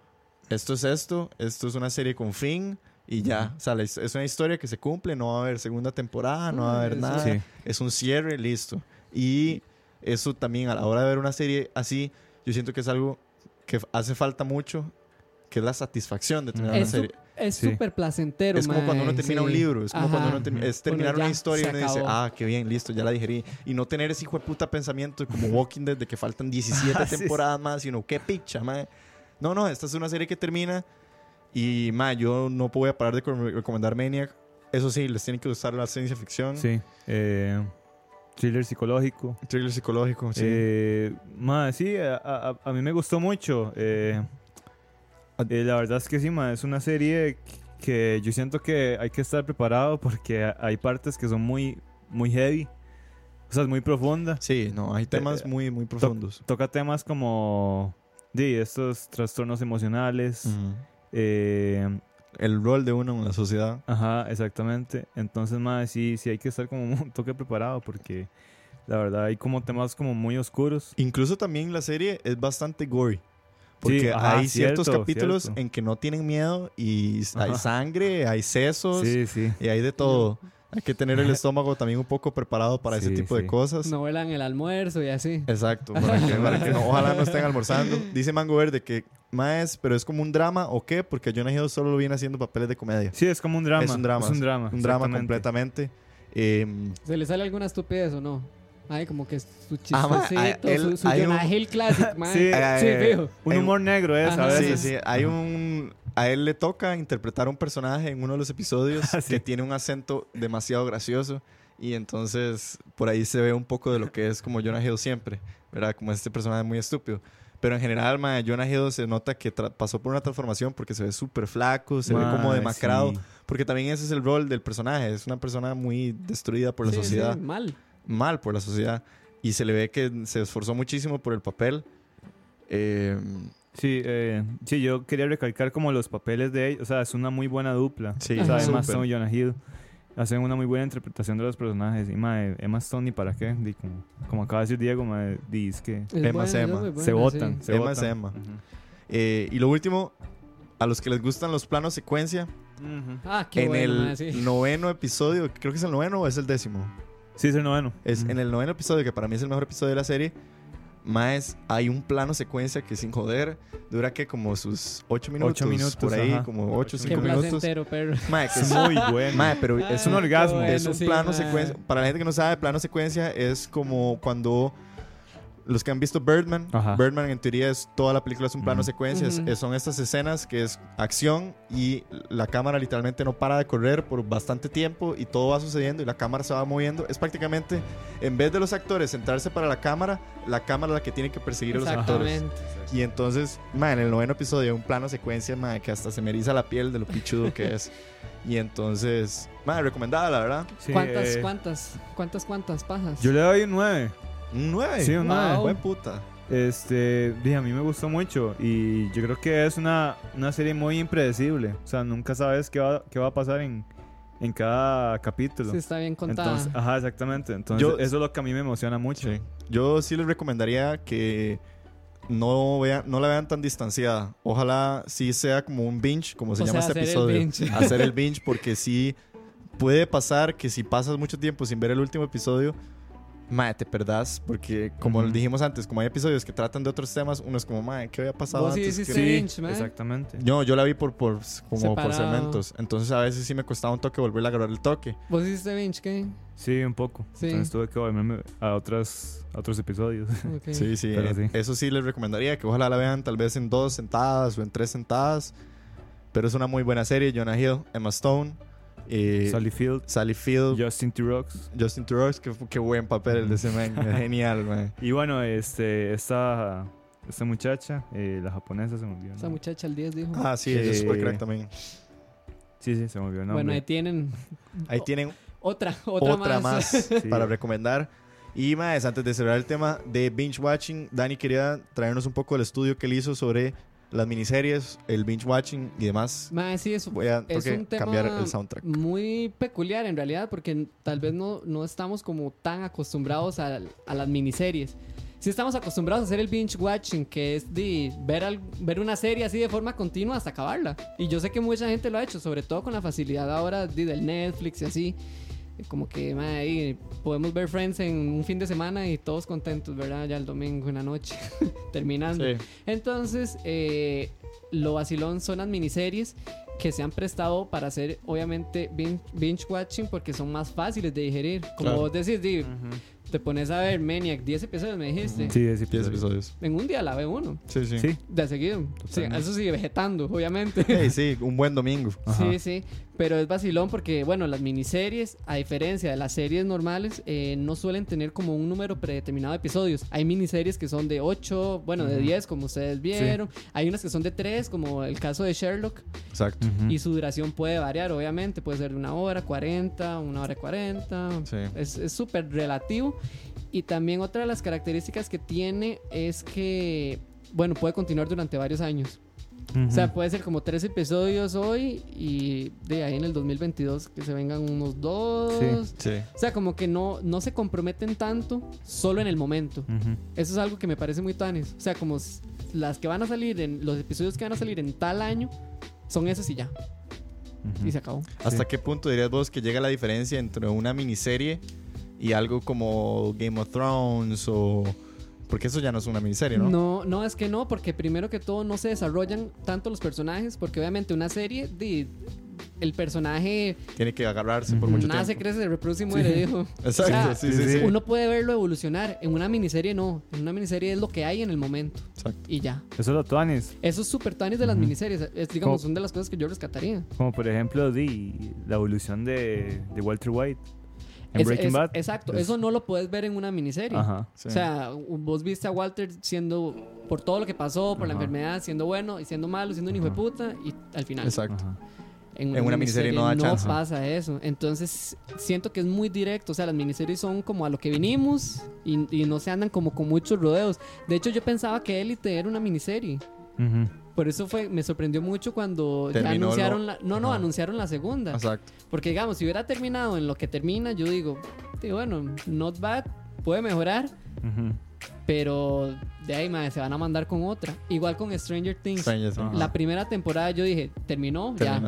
esto es esto, esto es una serie con fin y ya, o sea, es una historia que se cumple, no va a haber segunda temporada, no va a haber nada, Sí. es un cierre, listo. Y eso también a la hora de ver una serie así, yo siento que es algo que hace falta mucho, que es la satisfacción de terminar una Es serie. Es Sí. súper placentero, Es como cuando uno termina sí. un libro, es como Ajá. cuando uno termi- es terminar ya una historia y uno dice, ah, qué bien, listo, ya la digerí. Y no tener ese hijo de puta pensamiento como Walking Dead de que faltan 17 Ah, sí, temporadas más y uno, qué picha, mae. No, no, esta es una serie que termina y, mae, yo no voy a parar de co- recomendar Maniac. Eso sí, les tiene que gustar la ciencia ficción, Sí. Eh, thriller psicológico. thriller psicológico, sí. Eh, ma, sí, a, a- a mí me gustó mucho. Eh, eh, la verdad es que sí, ma, es una serie que yo siento que hay que estar preparado porque hay partes que son muy, muy heavy. O sea, es muy profunda. Sí, no, hay temas muy, muy profundos. Toca temas como de estos trastornos emocionales. El rol de uno en la sociedad. ajá, exactamente. Entonces, más sí, sí hay que estar como un toque preparado porque la verdad hay como temas como muy oscuros. Incluso también la serie es bastante gory. Porque Sí, ajá, hay ciertos cierto, capítulos cierto. en que no tienen miedo y hay Ajá. sangre, hay sesos Sí, sí. y hay de todo. Hay que tener el estómago también un poco preparado para ese Sí, tipo de cosas. No vuelan el almuerzo y así. Exacto, para que, para que no- ojalá no estén almorzando. Dice Mango Verde que más, pero es como un drama o qué, porque Jonah Hill solo lo viene haciendo papeles de comedia. Sí, es como un drama. Es un drama. Es un drama. Un drama completamente. Eh, ¿Se le sale alguna estupidez o no? Ay, como que su Ah, ma, chistosito, a- él- su, su hay Jonah un- Hill Classic, mae. Sí, Sí, eh, fijo. Un humor negro es Ajá. a Sí, veces. sí, hay un... A él le toca interpretar un personaje en uno de los episodios Ah, sí. que tiene un acento demasiado gracioso y entonces por ahí se ve un poco de lo que es como Jonah Hill siempre, ¿verdad? Como este personaje muy estúpido. Pero en general, ma, Jonah Hill se nota que pasó por una transformación porque se ve súper flaco, se ve como demacrado, sí. porque también ese es el rol del personaje, es una persona muy destruida por la Sí, sí, sociedad, mal. Mal por la sociedad, y se le ve que se esforzó muchísimo por el papel. Eh, Sí, eh, sí, yo quería recalcar como los papeles de ellos. O sea, es una muy buena dupla. Sí, o sea. Emma. Stone y Jonah Hill hacen una muy buena interpretación de los personajes. Y mae, Emma Stone, ni para qué. Di, como, como acaba de decir Diego, mae, di, es que Es Emma buena, es Emma. buena, se votan. sí. Emma es. Emma. Eh, y lo último, a los que les gustan los planos secuencia. Ah, qué en bueno, el mae, sí. noveno episodio, creo que es el noveno o es el décimo. Sí, es el noveno. Es Ujú. en el noveno episodio, que para mí es el mejor episodio de la serie. Más hay un plano secuencia que sin joder dura que como sus ocho minutos, minutos, por ahí, ajá. como ocho o Ocho Qué cinco minutos. placentero, perro. Mae, que Es muy bueno. mae, pero es un Ah, orgasmo. qué Es un bueno, sí, plano mae. secuencia. Para la gente que no sabe, plano secuencia es como cuando los que han visto Birdman, Ajá. Birdman en teoría es toda la película es un plano Ujú. secuencia. es- Ujú. es- son estas escenas que es acción y la cámara literalmente no para de correr por bastante tiempo y todo va sucediendo y la cámara se va moviendo. Es prácticamente, en vez de los actores sentarse para la cámara, la cámara es la que tiene que perseguir a los actores. Exactamente. Y entonces, ma, en el noveno episodio un plano secuencia, ma, que hasta se me eriza la piel de lo pichudo que es. Y entonces, ma, recomendada, la verdad. Sí, ¿Cuántas, eh, cuántas, cuántas, cuántas pajas? Yo le doy un 9. Un 9. Sí, un Wow. nueve. Buen puta. Este, di, a mí me gustó mucho y yo creo que es una, una serie muy impredecible. O sea, nunca sabes qué va, qué va a pasar en, en cada capítulo. Sí, está bien contada. Entonces, ajá, exactamente. Entonces, Yo- eso es lo que a mí me emociona mucho. Sí. Yo sí les recomendaría que no, vean, no la vean tan distanciada. Ojalá sí sea como un binge, como se O llama sea, este hacer el episodio. binge. Hacer el binge, porque sí puede pasar que si pasas mucho tiempo sin ver el último episodio, mae, te perdás. Porque, como Ujú. dijimos antes, como hay episodios que tratan de otros temas, uno es como, mae, ¿qué había pasado Vos sí antes? hiciste ¿Qué- Sí, Binge, mae. exactamente. No, yo la vi por, por, como por segmentos. Entonces a veces sí me costaba un toque volver a agarrar el toque. ¿Vos hiciste binge, qué? Sí, un poco. Sí. Entonces tuve que volverme a, otras, a otros episodios. Sí, sí, Pero eh, sí. Eso sí les recomendaría que ojalá la vean tal vez en dos sentadas o en tres sentadas. Pero es una muy buena serie. Jonah Hill, Emma Stone, eh, Sally Field, Sally Field, Justin T-Rox. Justin Theroux. Qué, qué buen papel el de ese man. Genial, man. Y bueno, este, esta, esta muchacha, eh, la japonesa, se me olvidó. el Esa muchacha al 10 dijo. Ah, sí, ella es super crack también. Sí, sí, se me olvidó el nombre. bueno, ahí tienen Ahí tienen otra, otra, otra, más, Sí. para recomendar. Y más, antes de cerrar el tema de binge watching, Dani quería traernos un poco del estudio que él hizo sobre las miniseries, el binge watching y demás. Sí, es, Voy a es un tema cambiar el soundtrack. muy peculiar en realidad porque tal vez no, no estamos como tan acostumbrados a, a las miniseries. Sí estamos acostumbrados a hacer el binge watching, que es de ver, al- ver una serie así de forma continua hasta acabarla. Y yo sé que mucha gente lo ha hecho, sobre todo con la facilidad ahora de- del Netflix y así. Como que mae, ahí podemos ver Friends en un fin de semana y todos contentos, ¿verdad? Ya el domingo en la noche, terminando. Sí. Entonces, eh, lo vacilón son las miniseries que se han prestado para hacer, obviamente, bin- binge watching porque son más fáciles de digerir. Como Claro. vos decís, di, Ujú. te pones a ver Maniac, 10 episodios, me dijiste. Sí, ese 10 episodio. episodios. En un día la ve uno, Sí, sí. Sí, de seguido. Sí, eso sí, vegetando, obviamente. Hey, sí, un buen domingo. Ajá. Sí, sí, pero es vacilón porque, bueno, las miniseries, a diferencia de las series normales, eh, no suelen tener como un número predeterminado de episodios. Hay miniseries que son de 8, bueno, de Ujú. 10, como ustedes vieron. Hay unas que son de 3, como el caso de Sherlock, Exacto. Ujú. y su duración puede variar, obviamente. Puede ser de una hora, 40, una hora y 40. Sí. Es súper relativo. Y también otra de las características que tiene es que, bueno, puede continuar durante varios años. O sea, puede ser como tres episodios hoy y de ahí en el 2022 que se vengan unos dos. Sí. O sea, como que no, no se comprometen tanto solo en el momento. Eso es algo que me parece muy tanis. O sea, como las que van a salir en los episodios que van a salir en tal año son esos y ya. Y se acabó. ¿Hasta Sí. qué punto dirías vos que llega la diferencia entre una miniserie y algo como Game of Thrones o... Porque eso ya no es una miniserie, ¿no? No, no, es que no, porque primero que todo no se desarrollan tanto los personajes, porque obviamente una serie, el personaje Tiene que agarrarse por mucho nace, tiempo. crece, se reproduce y muere, dijo. Exacto, O sea, sí, sí, sí. sí. Uno puede verlo evolucionar. En una miniserie no. En una miniserie es lo que hay en el momento. Exacto. Y ya. Eso es lo tuanis. Eso es súper tanis de las miniseries. Es, digamos, Como- son de las cosas que yo rescataría. Como por ejemplo di, la evolución de, de Walter White en Es- Breaking es- Bad. Exacto. Es- Eso no lo puedes ver en una miniserie. Ajá. Sí. O sea, vos viste a Walter siendo, por todo lo que pasó, por la Ajá. enfermedad, siendo bueno y siendo malo, siendo un hijo de puta, y al final. Exacto. Ajá. En En una miniserie no da chance. pasa eso. Entonces, siento que es muy directo. O sea, las miniseries son como a lo que vinimos y, y no se andan como con muchos rodeos. De hecho, yo pensaba que Elite era una miniserie. Ujú. Por eso fue, me sorprendió mucho cuando ya anunciaron lo- la, no, no, Ajá. anunciaron la segunda. Exacto. Porque digamos, si hubiera terminado en lo que termina, yo digo, "Sí, bueno, not bad, puede mejorar, pero de ahí madre, se van a mandar con otra. Igual con Stranger Things. Stranger Things. Ajá. La primera temporada yo dije, terminó, ya.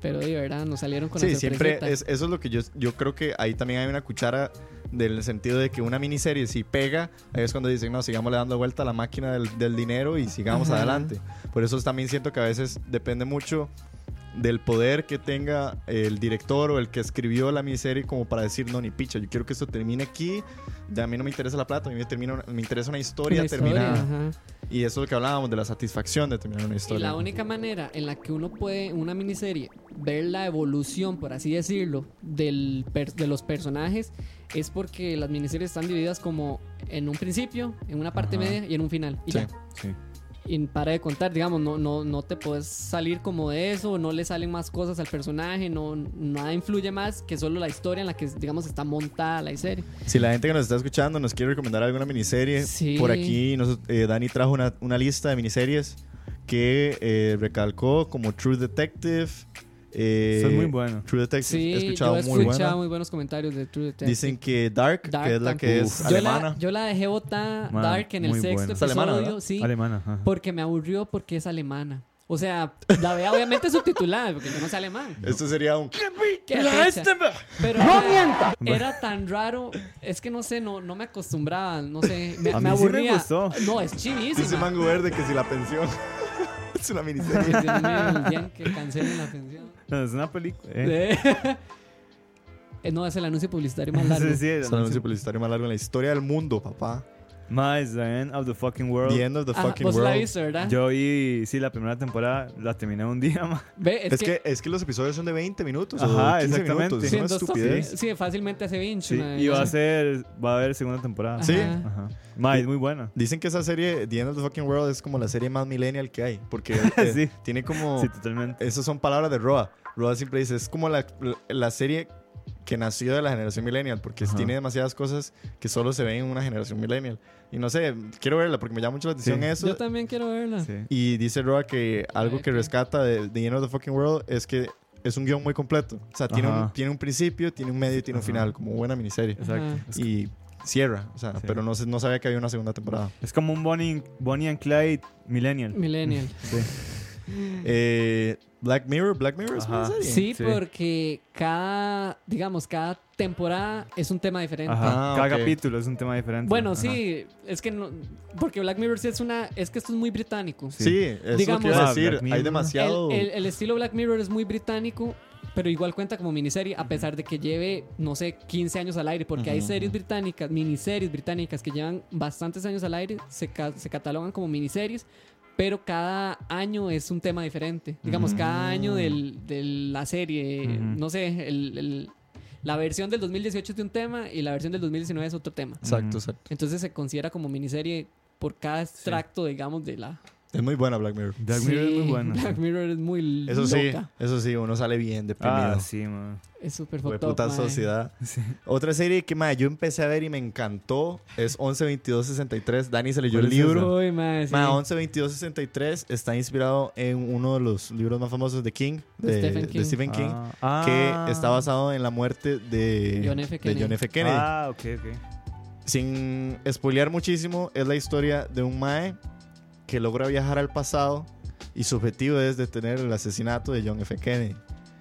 Pero de verdad, nos salieron con Sí, la siempre sorpresita. es, eso es lo que yo, yo creo que ahí también hay una cuchara del sentido de que una miniserie si pega, ahí es cuando dicen, no, sigamos le dando vuelta a la máquina del, del dinero y sigamos Ajá. adelante. Por eso también siento que a veces depende mucho del poder que tenga el director o el que escribió la miniserie como para decir, no, ni picha, yo quiero que esto termine aquí, de a mí no me interesa la plata, a mí me, termina una- me interesa una historia, Una historia, terminada. ajá. Y eso es lo que hablábamos de la satisfacción de terminar una Y historia. la única manera en la que uno puede, en una miniserie, ver la evolución, por así decirlo, del per- de los personajes, es porque las miniseries están divididas como en un principio, en una parte Ajá. media y en un final. Y Sí. ya. Sí. Y para de contar, digamos, no, no, no te puedes salir como de eso, no le salen más cosas al personaje, no, nada influye más que solo la historia en la que, digamos, está montada la serie. Si la gente que nos está escuchando nos quiere recomendar alguna miniserie, Sí. por aquí nos- eh, Dani trajo una, una lista de miniseries que eh, recalcó como True Detective. Eh, Eso es muy bueno. True Detective, Sí, he escuchado yo he muy escuchado buena. muy buenos comentarios de True Detective. Dicen que Dark, Dark que es la que también. es Uf. yo alemana. La, yo la dejé botar Man, Dark en el muy sexto buena. Es alemana, episodio, ¿verdad? sí, Alemana. ajá. porque me aburrió porque es alemana. O sea, la vea obviamente subtitulada, porque yo no sé alemán. Esto sería un. Qué fecha. Pero no mienta. Era tan raro. Es que no sé, no, no me acostumbraba. No sé. Me, A me mí sí me aburría. gustó. No, es Dice chivísima. Mango Verde que si la pensión. es una miniserie. Dios mío, el día en que cancelen la pensión. Es una película. Eh. Eh, no, es el anuncio publicitario más largo. Sí, sí, Es el anuncio publicitario más largo en la historia del mundo, papá. Ma, it's the end of the fucking world. The end of the Ajá, fucking vos la world. viste, ¿verdad? Yo vi, sí, la primera temporada la terminé un día. Ve, es, Es que, es que los episodios son de 20 minutos o Ajá, 15 exactamente. minutos. Es sí, una en dos estupidez. Sí, fácilmente hace binge. Sí, y va a ser, va a haber segunda temporada. Sí. Ajá. Ajá. Ma, es muy buena. Dicen que esa serie, The End of the Fucking World, es como la serie más millennial que hay. Porque eh, Sí. tiene como. Sí, totalmente. Esas son palabras de Roa. Roa siempre dice: es como la, la serie que nació de la generación millennial. Porque Ajá. tiene demasiadas cosas que solo se ven en una generación millennial. Y no sé, quiero verla porque me llama mucho la atención Sí. eso. Yo también quiero verla. Sí. Y dice Roa que algo que rescata de The End of the Fucking World es que es un guion muy completo. O sea, tiene un, tiene un principio, tiene un medio y tiene un final, como buena miniserie. Exacto. Y cierra, o sea, Sí. pero no, no sabía que había una segunda temporada. es como un Bonnie, Bonnie and Clyde Millennial. Millennial. Sí. Eh, Black Mirror, Black Mirror es una serie. Sí, Sí. porque cada, digamos, cada temporada es un tema diferente. Ajá. Ah, Cada ok. capítulo es un tema diferente. Bueno, Ajá. sí, es que no, porque Black Mirror sí es una, es que esto es muy británico. Sí, es Digamos- lo que Ah, decir. Hay El, demasiado. el- el estilo Black Mirror es muy británico, pero igual cuenta como miniserie, a pesar de que lleve, no sé, 15 años al aire, porque hay Ujú, series británicas, miniseries británicas que llevan bastantes años al aire, se, ca- se catalogan como miniseries, pero cada año es un tema diferente. Digamos, cada año del- de la serie, no sé, el- el- la versión del 2018 es de un tema y la versión del 2019 es otro tema. Exacto, exacto. Entonces se considera como miniserie por cada extracto, digamos, de la... Es muy buena Black Mirror. Black Mirror es muy Sí, buena. Black Mirror es muy Eso sí, loca. eso sí, uno sale bien deprimido. Ah, sí, man. Es súper Fue fucked puta mae. sociedad. Sí. Otra serie que mae, yo empecé a ver y me encantó es 112263. Dani se leyó ¿Cuál el libro. Uy, mae, sí. Ma, 112263 está inspirado en uno de los libros más famosos de King, de, De Stephen de King. Stephen King, Ah. que está basado en la muerte de John F. de Kennedy. John F. Kennedy. Ah, ok, ok. Sin spoilear muchísimo, es la historia de un mae que logra viajar al pasado y su objetivo es detener el asesinato de John F. Kennedy.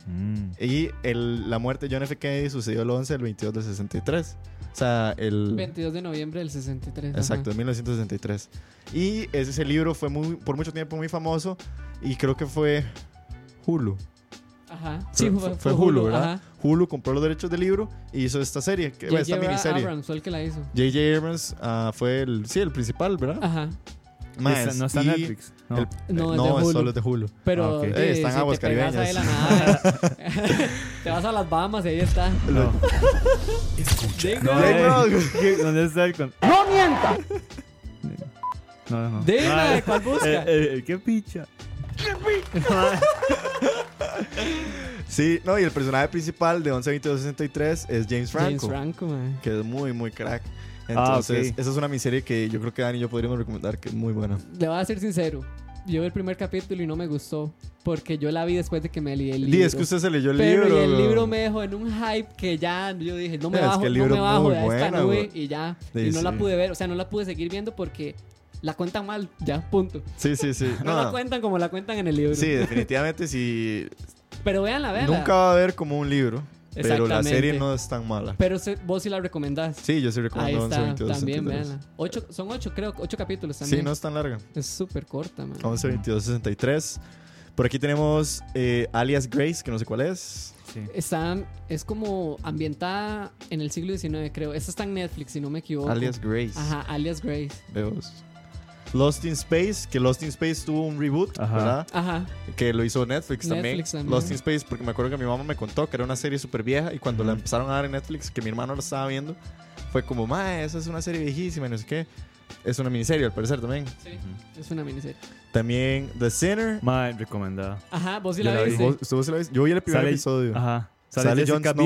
Mm. Y el- la muerte de John F. Kennedy sucedió el 11 del 22 del 63. O sea, el... 22 de noviembre del 63. Exacto, de 1963. Y ese, ese libro fue muy, por mucho tiempo muy famoso y creo que fue Hulu. Ajá. Fue- Sí, fue- fue, fue fue Hulu, ¿verdad? ajá. Hulu compró los derechos del libro y hizo esta serie, que, esta J.J. miniserie. Abrams fue el que la hizo. J.J. Abrams ah, fue el, sí, el principal, ¿verdad? Ajá. Está- no está en Netflix. No. el- No, eh, es no, de es Hulu. solo de Hulu. Pero Ah, ok. eh, Eh, están si aguas te pegas ahí caribeñas. la nada, te vas a las Bahamas y ahí está. No. Diga, No, eh. ¿qué- ¿Dónde está el con... ¡No mienta! No, no. Dime, Ah, ¿cuál busca? eh, eh, ¿Qué picha? Sí, no, y el personaje principal de 112263 es James Franco, James Franco, man. que es muy, muy crack. Ah, Entonces, ok. esa es una miniserie que yo creo que Dani y yo podríamos recomendar, que es muy buena. Le voy a ser sincero. Yo vi el primer capítulo y no me gustó. Porque yo la vi después de que me leí el libro. Di, es que usted se leyó el Pero libro. y el bro. libro me dejó en un hype que ya yo dije, no me Es que bajo, el no libro me es bajo de esta nube güey. y ya. Sí, y no la sí. pude ver, o sea, no la pude seguir viendo porque la cuentan mal, ya, punto. Sí, sí, sí. No, No, la cuentan como la cuentan en el libro. Sí, definitivamente sí. Pero véanla, véanla. Nunca va a ver como un libro, pero la serie no es tan mala. Pero se- vos sí la recomendás. Sí, yo sí Ahí recomiendo está, 112263. también, véanla. Ocho, son ocho, creo, ocho capítulos también. Sí, no es tan larga. Es súper corta, man. 112263. Por aquí tenemos eh, Alias Grace, que no sé cuál es. Sí. Está, es como ambientada en el siglo XIX, creo. Esta está en Netflix, si no me equivoco. Alias Grace. Ajá, alias Grace. Veos. Lost in Space, que Lost in Space tuvo un reboot, Ajá. ¿verdad? Ajá. Que lo hizo Netflix, también. Netflix también. Lost in Space, porque me acuerdo que mi mamá me contó que era una serie súper vieja y cuando la Ujú. empezaron a dar en Netflix, que mi hermano lo estaba viendo, fue como, ma, esa es una serie viejísima y no sé qué. Es una miniserie, al parecer también. Sí, es una miniserie. También The Sinner. Mae, recomendada. Ajá, vos sí la, la vi. viste. ¿Vos- ¿Usted se la viste? Yo vi el primer Sale- episodio. Ajá. Sale, Sale Jessica Jon Snow.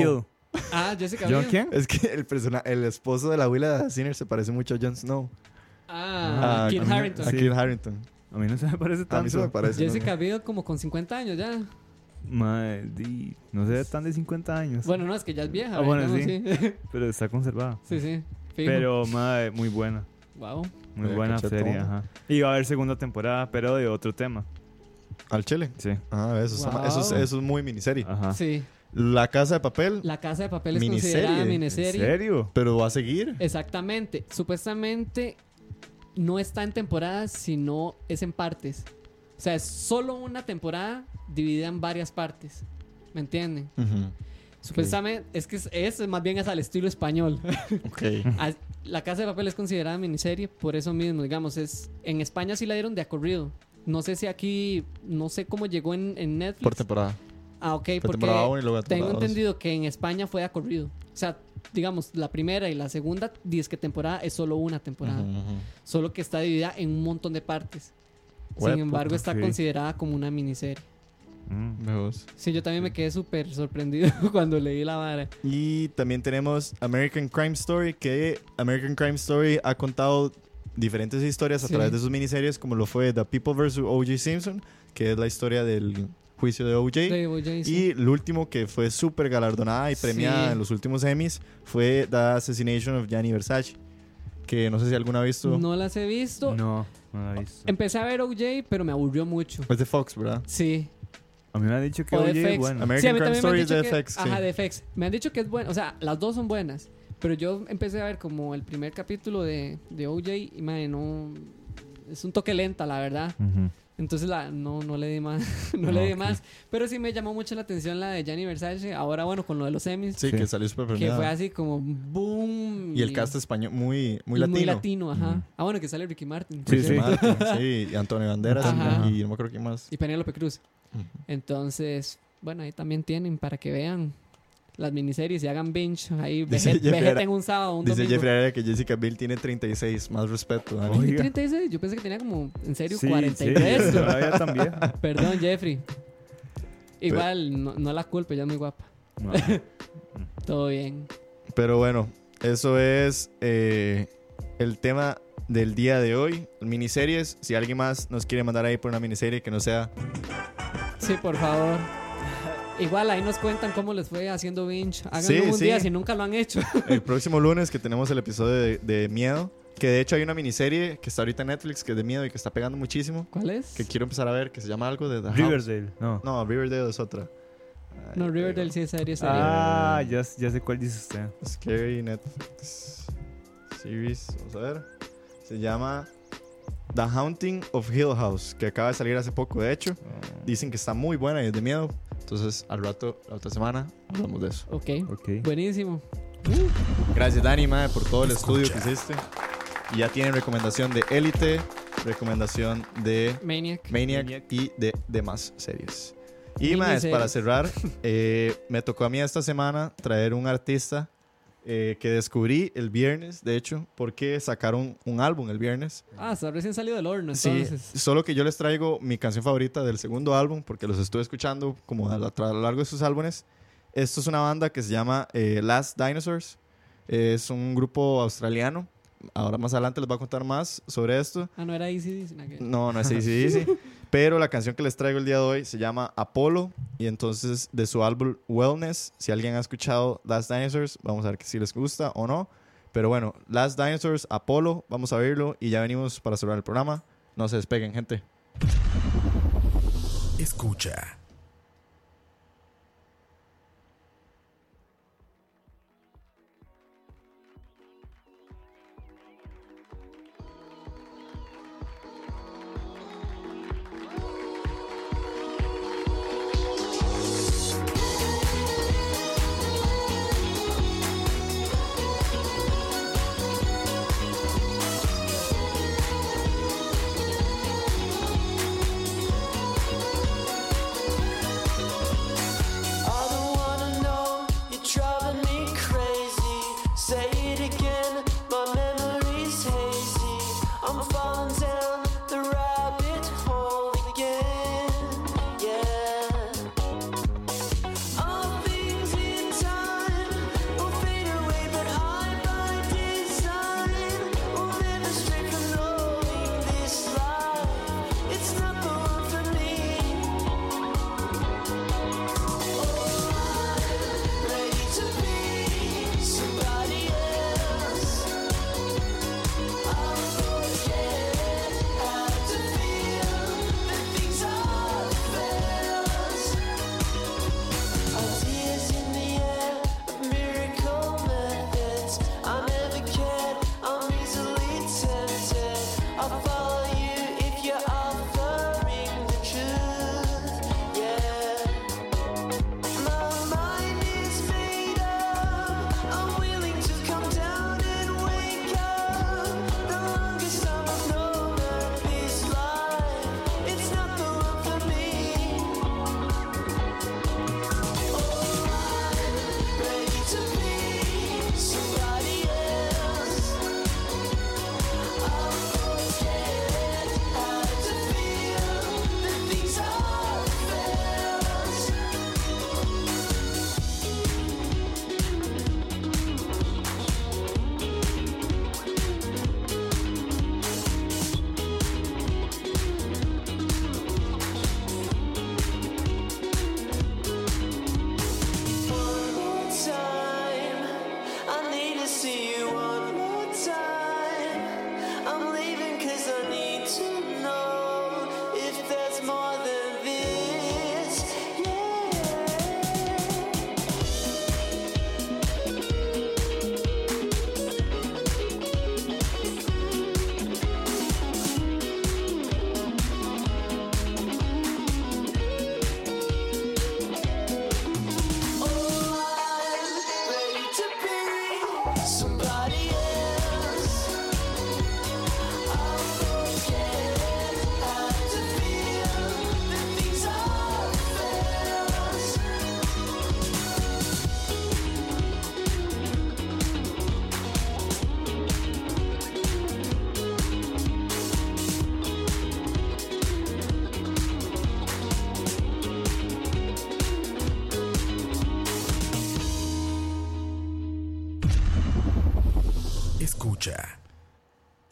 Biel. Ah, Jessica ¿John Biel. quién? Es que el, persona, el esposo de la abuela de The Sinner se parece mucho a Jon Snow. Ah, a, Kit a mí- Harington. A. Kit Harington. A mí no se me parece tanto. A mí se me parece. ¿no? Jessica Biel como con 50 años ya. Di- no se ve tan de 50 años. Bueno, no, es que ya es vieja. Ah, bueno, sí. Pero está conservada. sí, sí. Fijo. Pero, mae, muy buena. Wow. Muy Eh, buena serie, ajá. Y va a haber segunda temporada, pero de otro tema. Al Chile. Sí. Ah, eso, está- Wow. eso, es, eso es muy miniserie. Ajá. Sí. La Casa de Papel, La Casa de Papel es Miniserie. considerada ¿En ¿En miniserie. serio? pero va a seguir. Exactamente. Supuestamente no está en temporadas, sino es en partes. O sea, es solo una temporada dividida en varias partes. ¿Me entienden? Supuestamente, es que es, es más bien es al estilo español. Ok. As- La Casa de Papel es considerada miniserie por eso mismo, digamos, es en España sí la dieron de a corrido. No sé si aquí, no sé cómo llegó en, en Netflix. Por temporada. ah, ok, Fue porque temporada 1 y luego tengo dos. entendido que en España fue de a corrido. O sea, digamos, la primera y la segunda, que temporada es solo una temporada. Solo que está dividida en un montón de partes. Sin embargo, está considerada como una miniserie. Mm. Sí, yo también me quedé súper sorprendido cuando leí la vara. Y también tenemos American Crime Story, que American Crime Story ha contado diferentes historias a Sí. través de sus miniseries, como lo fue The People vs. O.J. Simpson, que es la historia del juicio de O.J. De O.J. sí. Y el último que fue súper galardonada y premiada Sí. en los últimos Emmys fue The Assassination of Gianni Versace, que no sé si alguna ha visto. No las he visto. No, no la he visto. Empecé a ver OJ, pero me aburrió mucho. Es de Fox, ¿verdad? Sí. A mí me han dicho que O oye, FX. bueno. American sí, a mí Crime Story es de que, FX, sí. Ajá, de FX. Me han dicho que es bueno. O sea, las dos son buenas. Pero yo empecé a ver como el primer capítulo de, de OJ y, madre, no... Es un toque lenta, la verdad. Ujú. Entonces la, no, no le di más. no le di más. Pero sí me llamó mucho la atención la de Gianni Versace. Ahora, bueno, con lo de los Emmys. Sí, Sí. que salió súper Que fue así como boom. Y el cast español muy, muy latino. Muy latino, ajá. Ah, bueno, que sale Ricky Martin. Sí, Ricky sí. Martin, sí, y Antonio Banderas Ajá. y no me acuerdo quién más. Y Penélope Cruz. Entonces, bueno, ahí también tienen para que vean las miniseries y hagan binge. Ahí vegeten un sábado, un Dice domingo. Jeffrey Araya que Jessica Biel tiene 36, más respeto. Dani. Oye. ¿Y Oiga. 36? Yo pensé que tenía como, en serio, Sí, 43. Sí, todavía también. Perdón, Jeffrey. Igual, no, no la culpa, ella es muy guapa. No. Todo bien. Pero bueno, eso es eh, el tema del día de hoy. Miniseries. Si alguien más nos quiere mandar ahí por una miniserie que no sea. Sí, por favor. Igual ahí nos cuentan cómo les fue haciendo binge. Háganlo Sí, un sí. día si nunca lo han hecho. El próximo lunes que tenemos el episodio de, de Miedo. Que de hecho hay una miniserie que está ahorita en Netflix que es de miedo y que está pegando muchísimo. ¿Cuál es? Que quiero empezar a ver, que se llama algo de The House. Riverdale, no. No, Riverdale es otra. Ay, No, Riverdale pero- sí es serie, serie. Ah, ya, ya sé cuál dice usted. Scary Netflix Series. Vamos a ver. Se llama The Haunting of Hill House, que acaba de salir hace poco, de hecho. Dicen que está muy buena y es de miedo. Entonces, al rato, la otra semana, hablamos de eso. Ok. Ok. Buenísimo. Gracias, Dani, mae, por todo el estudio que hiciste. Y ya tienen recomendación de Elite, recomendación de Maniac. Maniac, Maniac. y de demás series. Y más, para cerrar, eh, me tocó a mí esta semana traer un artista eh, que descubrí el viernes, de hecho, porque sacaron un álbum el viernes. Ah, está recién salido del horno, Sí, entonces. solo que yo les traigo mi canción favorita del segundo álbum, porque los estuve escuchando como a, la- a lo largo de sus álbumes. Esto es una banda que se llama eh, Last Dinosaurs. Es un grupo australiano. Ahora más adelante les voy a contar más sobre esto. Ah, no era Easy. No, no es ACDC. pero la canción que les traigo el día de hoy se llama Apollo. Y entonces de su álbum Wellness, si alguien ha escuchado Last Dinosaurs, vamos a ver si les gusta o no. Pero bueno, Last Dinosaurs, Apollo, vamos a verlo y ya venimos para cerrar el programa. No se despeguen, gente. Escucha.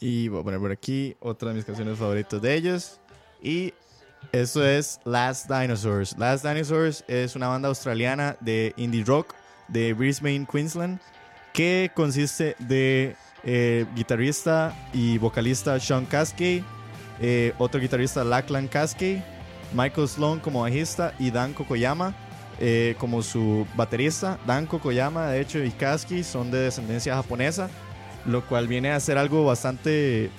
Y voy a poner por aquí otra de mis canciones favoritas de ellos. Y eso es Last Dinosaurs. Last Dinosaurs es una banda australiana de indie rock de Brisbane, Queensland, que consiste de eh, guitarrista y vocalista Sean Caskey, eh, otro guitarrista Lachlan Caskey, Michael Sloan como bajista y Dan Kokoyama eh, como su baterista. Dan Kokoyama, de hecho, y Kaski son de descendencia japonesa, lo cual viene a ser algo bastante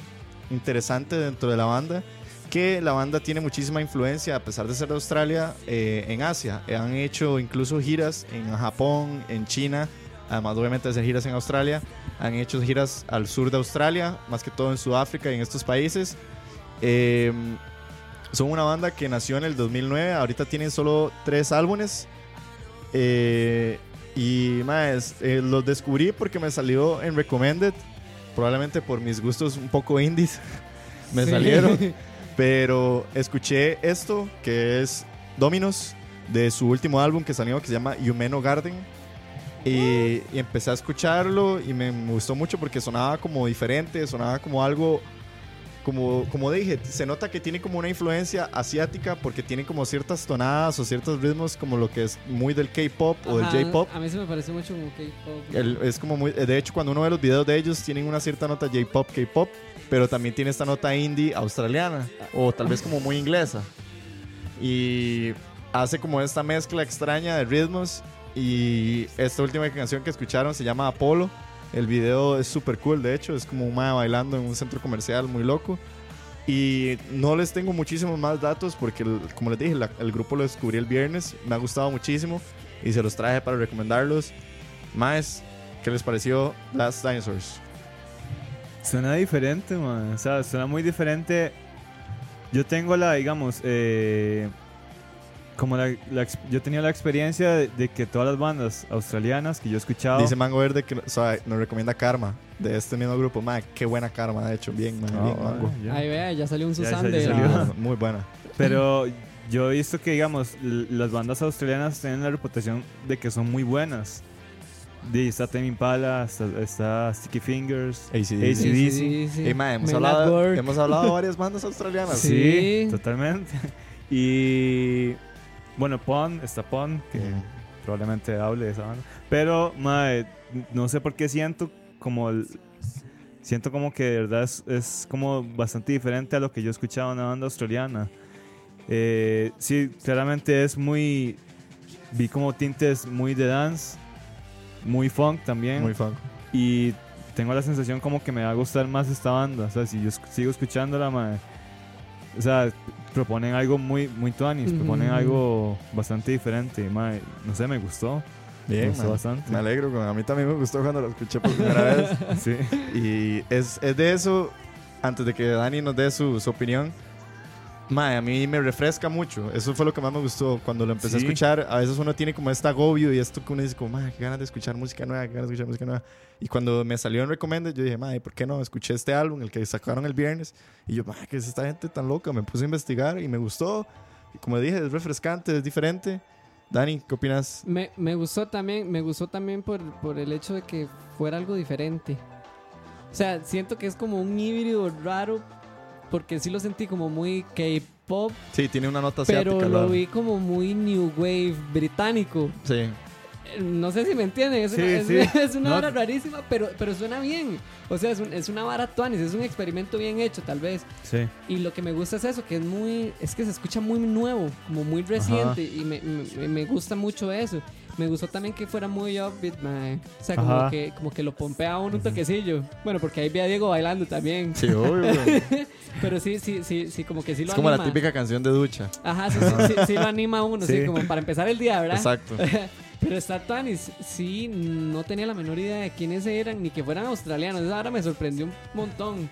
interesante dentro de la banda. Que la banda tiene muchísima influencia, a pesar de ser de Australia, eh, en Asia. Han hecho incluso giras en Japón, en China, además obviamente hacer giras en Australia. Han hecho giras al sur de Australia, más que todo en Sudáfrica y en estos países. Eh, son una banda que nació en el 2009. Ahorita tienen solo tres álbumes. Eh, y más, eh, los descubrí porque me salió en Recommended. Probablemente por mis gustos un poco indies. me Sí. salieron. Pero escuché esto que es Dominos de su último álbum que salió que se llama Humano Garden. Y, y empecé a escucharlo y me gustó mucho porque sonaba como diferente, sonaba como algo como, como dije, se nota que tiene como una influencia asiática porque tiene como ciertas tonadas o ciertos ritmos como lo que es muy del K-pop o del J-pop. A mí se me parece mucho como K-pop. Es como muy, de hecho, cuando uno ve los videos de ellos, tienen una cierta nota J-pop, K-pop, pero también tiene esta nota indie australiana o tal vez como muy inglesa. Y hace como esta mezcla extraña de ritmos. Y esta última canción que escucharon se llama Apolo. El video es súper cool, de hecho, es como un mae bailando en un centro comercial muy loco. Y no les tengo muchísimos más datos porque, como les dije, el grupo lo descubrí el viernes. Me ha gustado muchísimo y se los traje para recomendarlos. Más, ¿qué les pareció Last Dinosaurs? Suena diferente, man. O sea, suena muy diferente. Yo tengo la, digamos, eh, como la, la yo tenía la experiencia de, de que todas las bandas australianas que yo he escuchado. Dice Mango Verde que o sea, nos recomienda Karma de este mismo grupo. Ma, qué buena Karma, de hecho, bien, man, Ah, bien, Mango. Ahí vea, ya salió un Susan de... salió. Ah, muy buena. Pero yo he visto que, digamos, las bandas australianas tienen la reputación de que son muy buenas. De, está Tame Impala, está, está Sticky Fingers, AC/DC. AC/DC. Sí, sí, sí. Ey, ma, hemos, hablado, hemos hablado de varias bandas australianas. Sí. Sí, totalmente. Y bueno, Pon, está Pon, que probablemente hable de esa banda. Pero, mae, no sé por qué siento como el- siento como que de verdad es, es como bastante diferente a lo que yo escuchaba en una banda australiana. Eh, sí, claramente es muy vi como tintes muy de dance, muy funk también Muy fan. y tengo la sensación como que me va a gustar más esta banda. O sea, si yo sigo escuchándola, mae, o sea, proponen algo muy, muy tuanis, Ujú. proponen algo bastante diferente. mae, no sé, me gustó. me Bien, gustó man. bastante. Me alegro. A mí también me gustó cuando lo escuché por primera vez. Sí. Y es, es de eso, antes de que Dani nos dé su, su opinión, mae, a mí me refresca mucho. Eso fue lo que más me gustó. Cuando lo empecé a Sí. escuchar, a veces uno tiene como este agobio y esto que uno dice como, mae, qué ganas de escuchar música nueva, qué ganas de escuchar música nueva. Y cuando me salió en Recommended, yo dije, mae, ¿por qué no? Escuché este álbum, el que sacaron el viernes, y yo, mae, ¿qué es esta gente tan loca? Me puse a investigar y me gustó. Y como dije, es refrescante, es diferente. Dani, ¿qué opinas? Me, me gustó también, me gustó también por, por el hecho de que fuera algo diferente. O sea, siento que es como un híbrido raro, porque sí lo sentí como muy K-pop, Sí, tiene una nota asiática. pero lo vi como muy New Wave británico. Sí. Eh, No sé si me entienden, es Sí, una, es, sí. es una No. vara rarísima, pero, pero suena bien. O sea, es, un- es una vara tuanis, es un experimento bien hecho, tal vez. Sí. Y lo que me gusta es eso, que es muy, es que se escucha muy nuevo, como muy reciente, y me, me- me gusta mucho eso. Me gustó también que fuera muy upbeat, mae. O sea, como que, como que lo pompea a uno un toquecillo. Bueno, porque ahí vi a Diego bailando también. Sí, obvio. güey. Pero sí, sí, sí, sí, como que sí lo es como la anima. típica canción de ducha. Ajá, sí, sí, sí, sí lo anima a uno, sí. Sí. como para empezar el día, ¿verdad? Exacto. Pero está Tanis, sí, no tenía la menor idea de quiénes eran, ni que fueran australianos. Ahora me sorprendió un montón.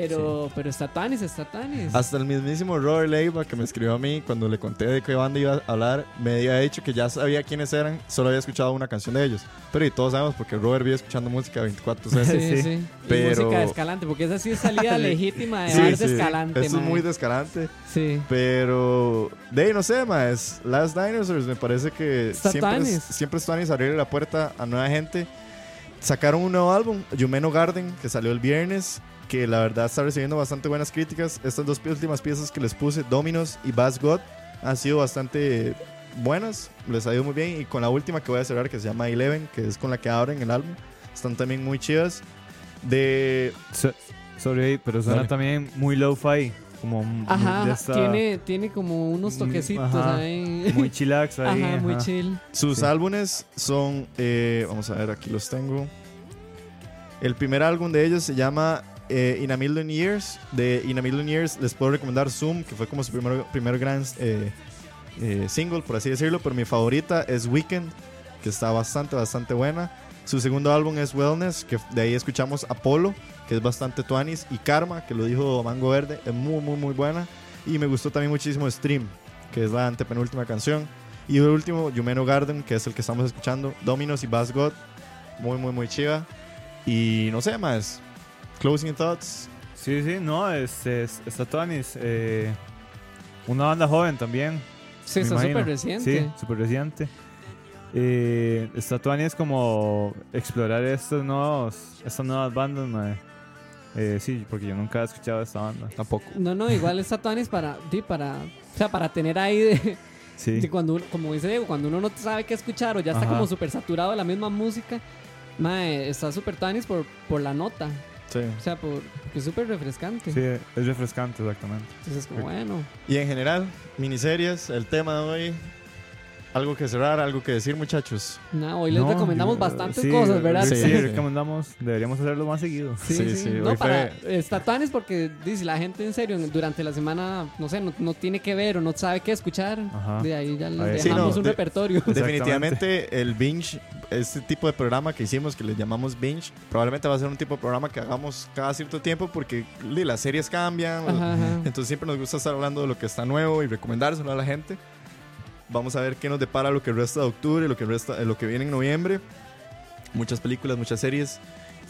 Pero, pero está Tanis, está Tanis. Hasta el mismísimo Robert Leiva que me escribió a mí cuando le conté de qué banda iba a hablar, me había dicho que ya sabía quiénes eran, solo había escuchado una canción de ellos. Pero y todos sabemos porque Robert vive escuchando música 24 Sí, veces. sí, sí. sí. Y Pero- música de Escalante, porque esa sí es salida legítima de Sí, bar de sí. Escalante. Eso es muy descarante. Sí. Pero, de ahí no sé, más. Last Dinosaurs me parece que Está siempre es, siempre es abrirle la puerta a nueva gente. Sacaron un nuevo álbum, Yumeno Garden, que salió el viernes. Que la verdad está recibiendo bastante buenas críticas. Estas dos últimas piezas que les puse, Dominos y Bass God, han sido bastante buenas. Les ha ido muy bien. Y con la última que voy a cerrar, que se llama Eleven, que es con la que abren el álbum, están también muy chidas. De. So- sorry, pero suena Dale. también muy low-fi. Como Ajá, de esta- tiene, tiene como unos Mm, toquecitos ajá. ahí. Muy chillax ahí. Ajá, muy chill. Sus Sí. álbumes son. eh, vamos a ver, aquí los tengo. El primer álbum de ellos se llama eh, In a Million Years. De In a Million Years les puedo recomendar Zoom, que fue como su primer, primer gran eh, eh, single, por así decirlo. Pero mi favorita es Weekend, que está bastante, bastante buena. Su segundo álbum es Wellness, que de ahí escuchamos Apolo, que es bastante tuanis. Y Karma, que lo dijo Mango Verde, es muy, muy, muy buena. Y me gustó también muchísimo Stream, que es la antepenúltima canción. Y el último, Yumeno Garden, que es el que estamos escuchando. Dominos y Bass God. Muy, muy, muy chiva. Y no sé más. Closing thoughts. Sí, sí, no, es, es, está Tonis. Eh, una banda joven también. Sí, está súper reciente. Sí, súper reciente. Eh, está como explorar estos nuevos, estas nuevas bandas, mae. Eh, sí, porque yo nunca he escuchado esta banda. Tampoco. No, no, igual está Tuanis para, sí, para, o sea, para tener ahí de, Sí, de cuando como dice Diego, cuando uno no sabe qué escuchar o ya está Ajá. como súper saturado de la misma música, mae, está súper Tuanis por, por la nota, Sí. o sea, por, porque es súper refrescante. sí, es refrescante, exactamente. Entonces, como bueno, Y en general, miniseries, el tema de hoy. Algo que cerrar, algo que decir, muchachos. nada, hoy les No, recomendamos yo- bastantes sí, cosas, ¿verdad? Sí, Sí, sí. recomendamos, deberíamos hacerlo más seguido. Sí, Sí, sí. sí, No, hoy para está Tuanis porque dice la gente en serio durante la semana, no sé, no, no tiene que ver o no sabe qué escuchar. Ajá. De ahí ya les Ahí- Sí, dejamos no, un de- repertorio. Definitivamente el binge, este tipo de programa que hicimos que le llamamos binge, probablemente va a ser un tipo de programa que hagamos cada cierto tiempo porque li, las series cambian. Ajá, ajá. Entonces siempre nos gusta estar hablando de lo que está nuevo y recomendárselo a la gente. Vamos a ver qué nos depara lo que resta de octubre, lo que resta, eh, lo que viene en noviembre. Muchas películas, muchas series.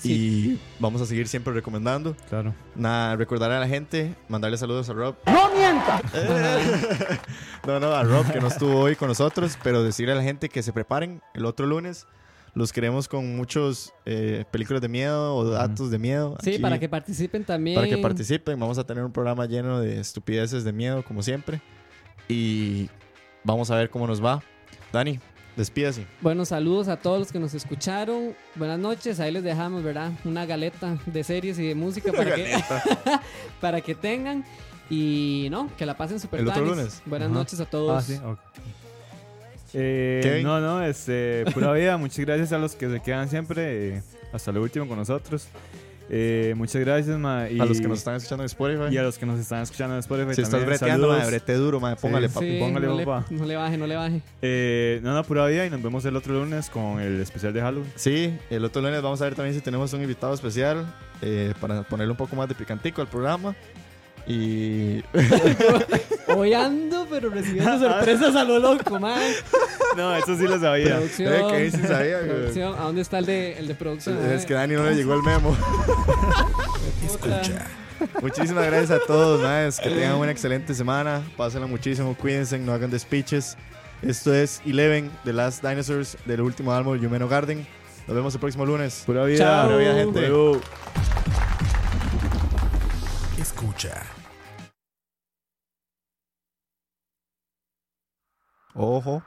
Y vamos a seguir siempre recomendando. Claro. Nada, recordar a la gente, mandarle saludos a Rob. ¡No mienta! no, no, a Rob que no estuvo hoy con nosotros, pero decirle a la gente que se preparen el otro lunes. Los queremos con muchos eh, películas de miedo o datos de miedo. Sí, aquí, para que participen también. para que participen. Vamos a tener un programa lleno de estupideces de miedo, como siempre. Y vamos a ver cómo nos va. Dani, despídase. Bueno, saludos a todos los que nos escucharon. Buenas noches. Ahí les dejamos, ¿verdad? Una galeta de series y de música para que, para que tengan. Y no, que la pasen súper El otro tanis. lunes. Buenas Ajá. noches a todos. Ah, sí, ok. Eh, no, no, este, pura vida. Muchas gracias a los que se quedan siempre eh, hasta lo último con nosotros. Eh, muchas gracias, ma. Y, A los que nos están escuchando en Spotify. y a los que nos están escuchando en Spotify. si estás breteando, saludos. madre, brete duro, madre, póngale, Sí. papi. Sí, póngale, no, le, no le baje, no le baje. Eh, no, no, pura vida. Y nos vemos el otro lunes con el especial de Halloween. Sí, el otro lunes vamos a ver también si tenemos un invitado especial eh, para ponerle un poco más de picantico al programa. Y Hoy ando, pero recibiendo sorpresas a lo loco, man. No, eso sí lo sabía. Producción. Eh, que ahí sí sabía, güey. producción. ¿A dónde está el de, el de producción? es que Dani no le llegó el memo. Escucha. Muchísimas gracias a todos, madres. Que tengan una excelente semana. Pásenla muchísimo, cuídense, no hagan despiches. Esto es Eleven, The Last Dinosaurs, del último álbum, Yumeno Garden. Nos vemos el próximo lunes. Pura vida. Chao. Pura vida, gente. Luego. Escucha. Ojo.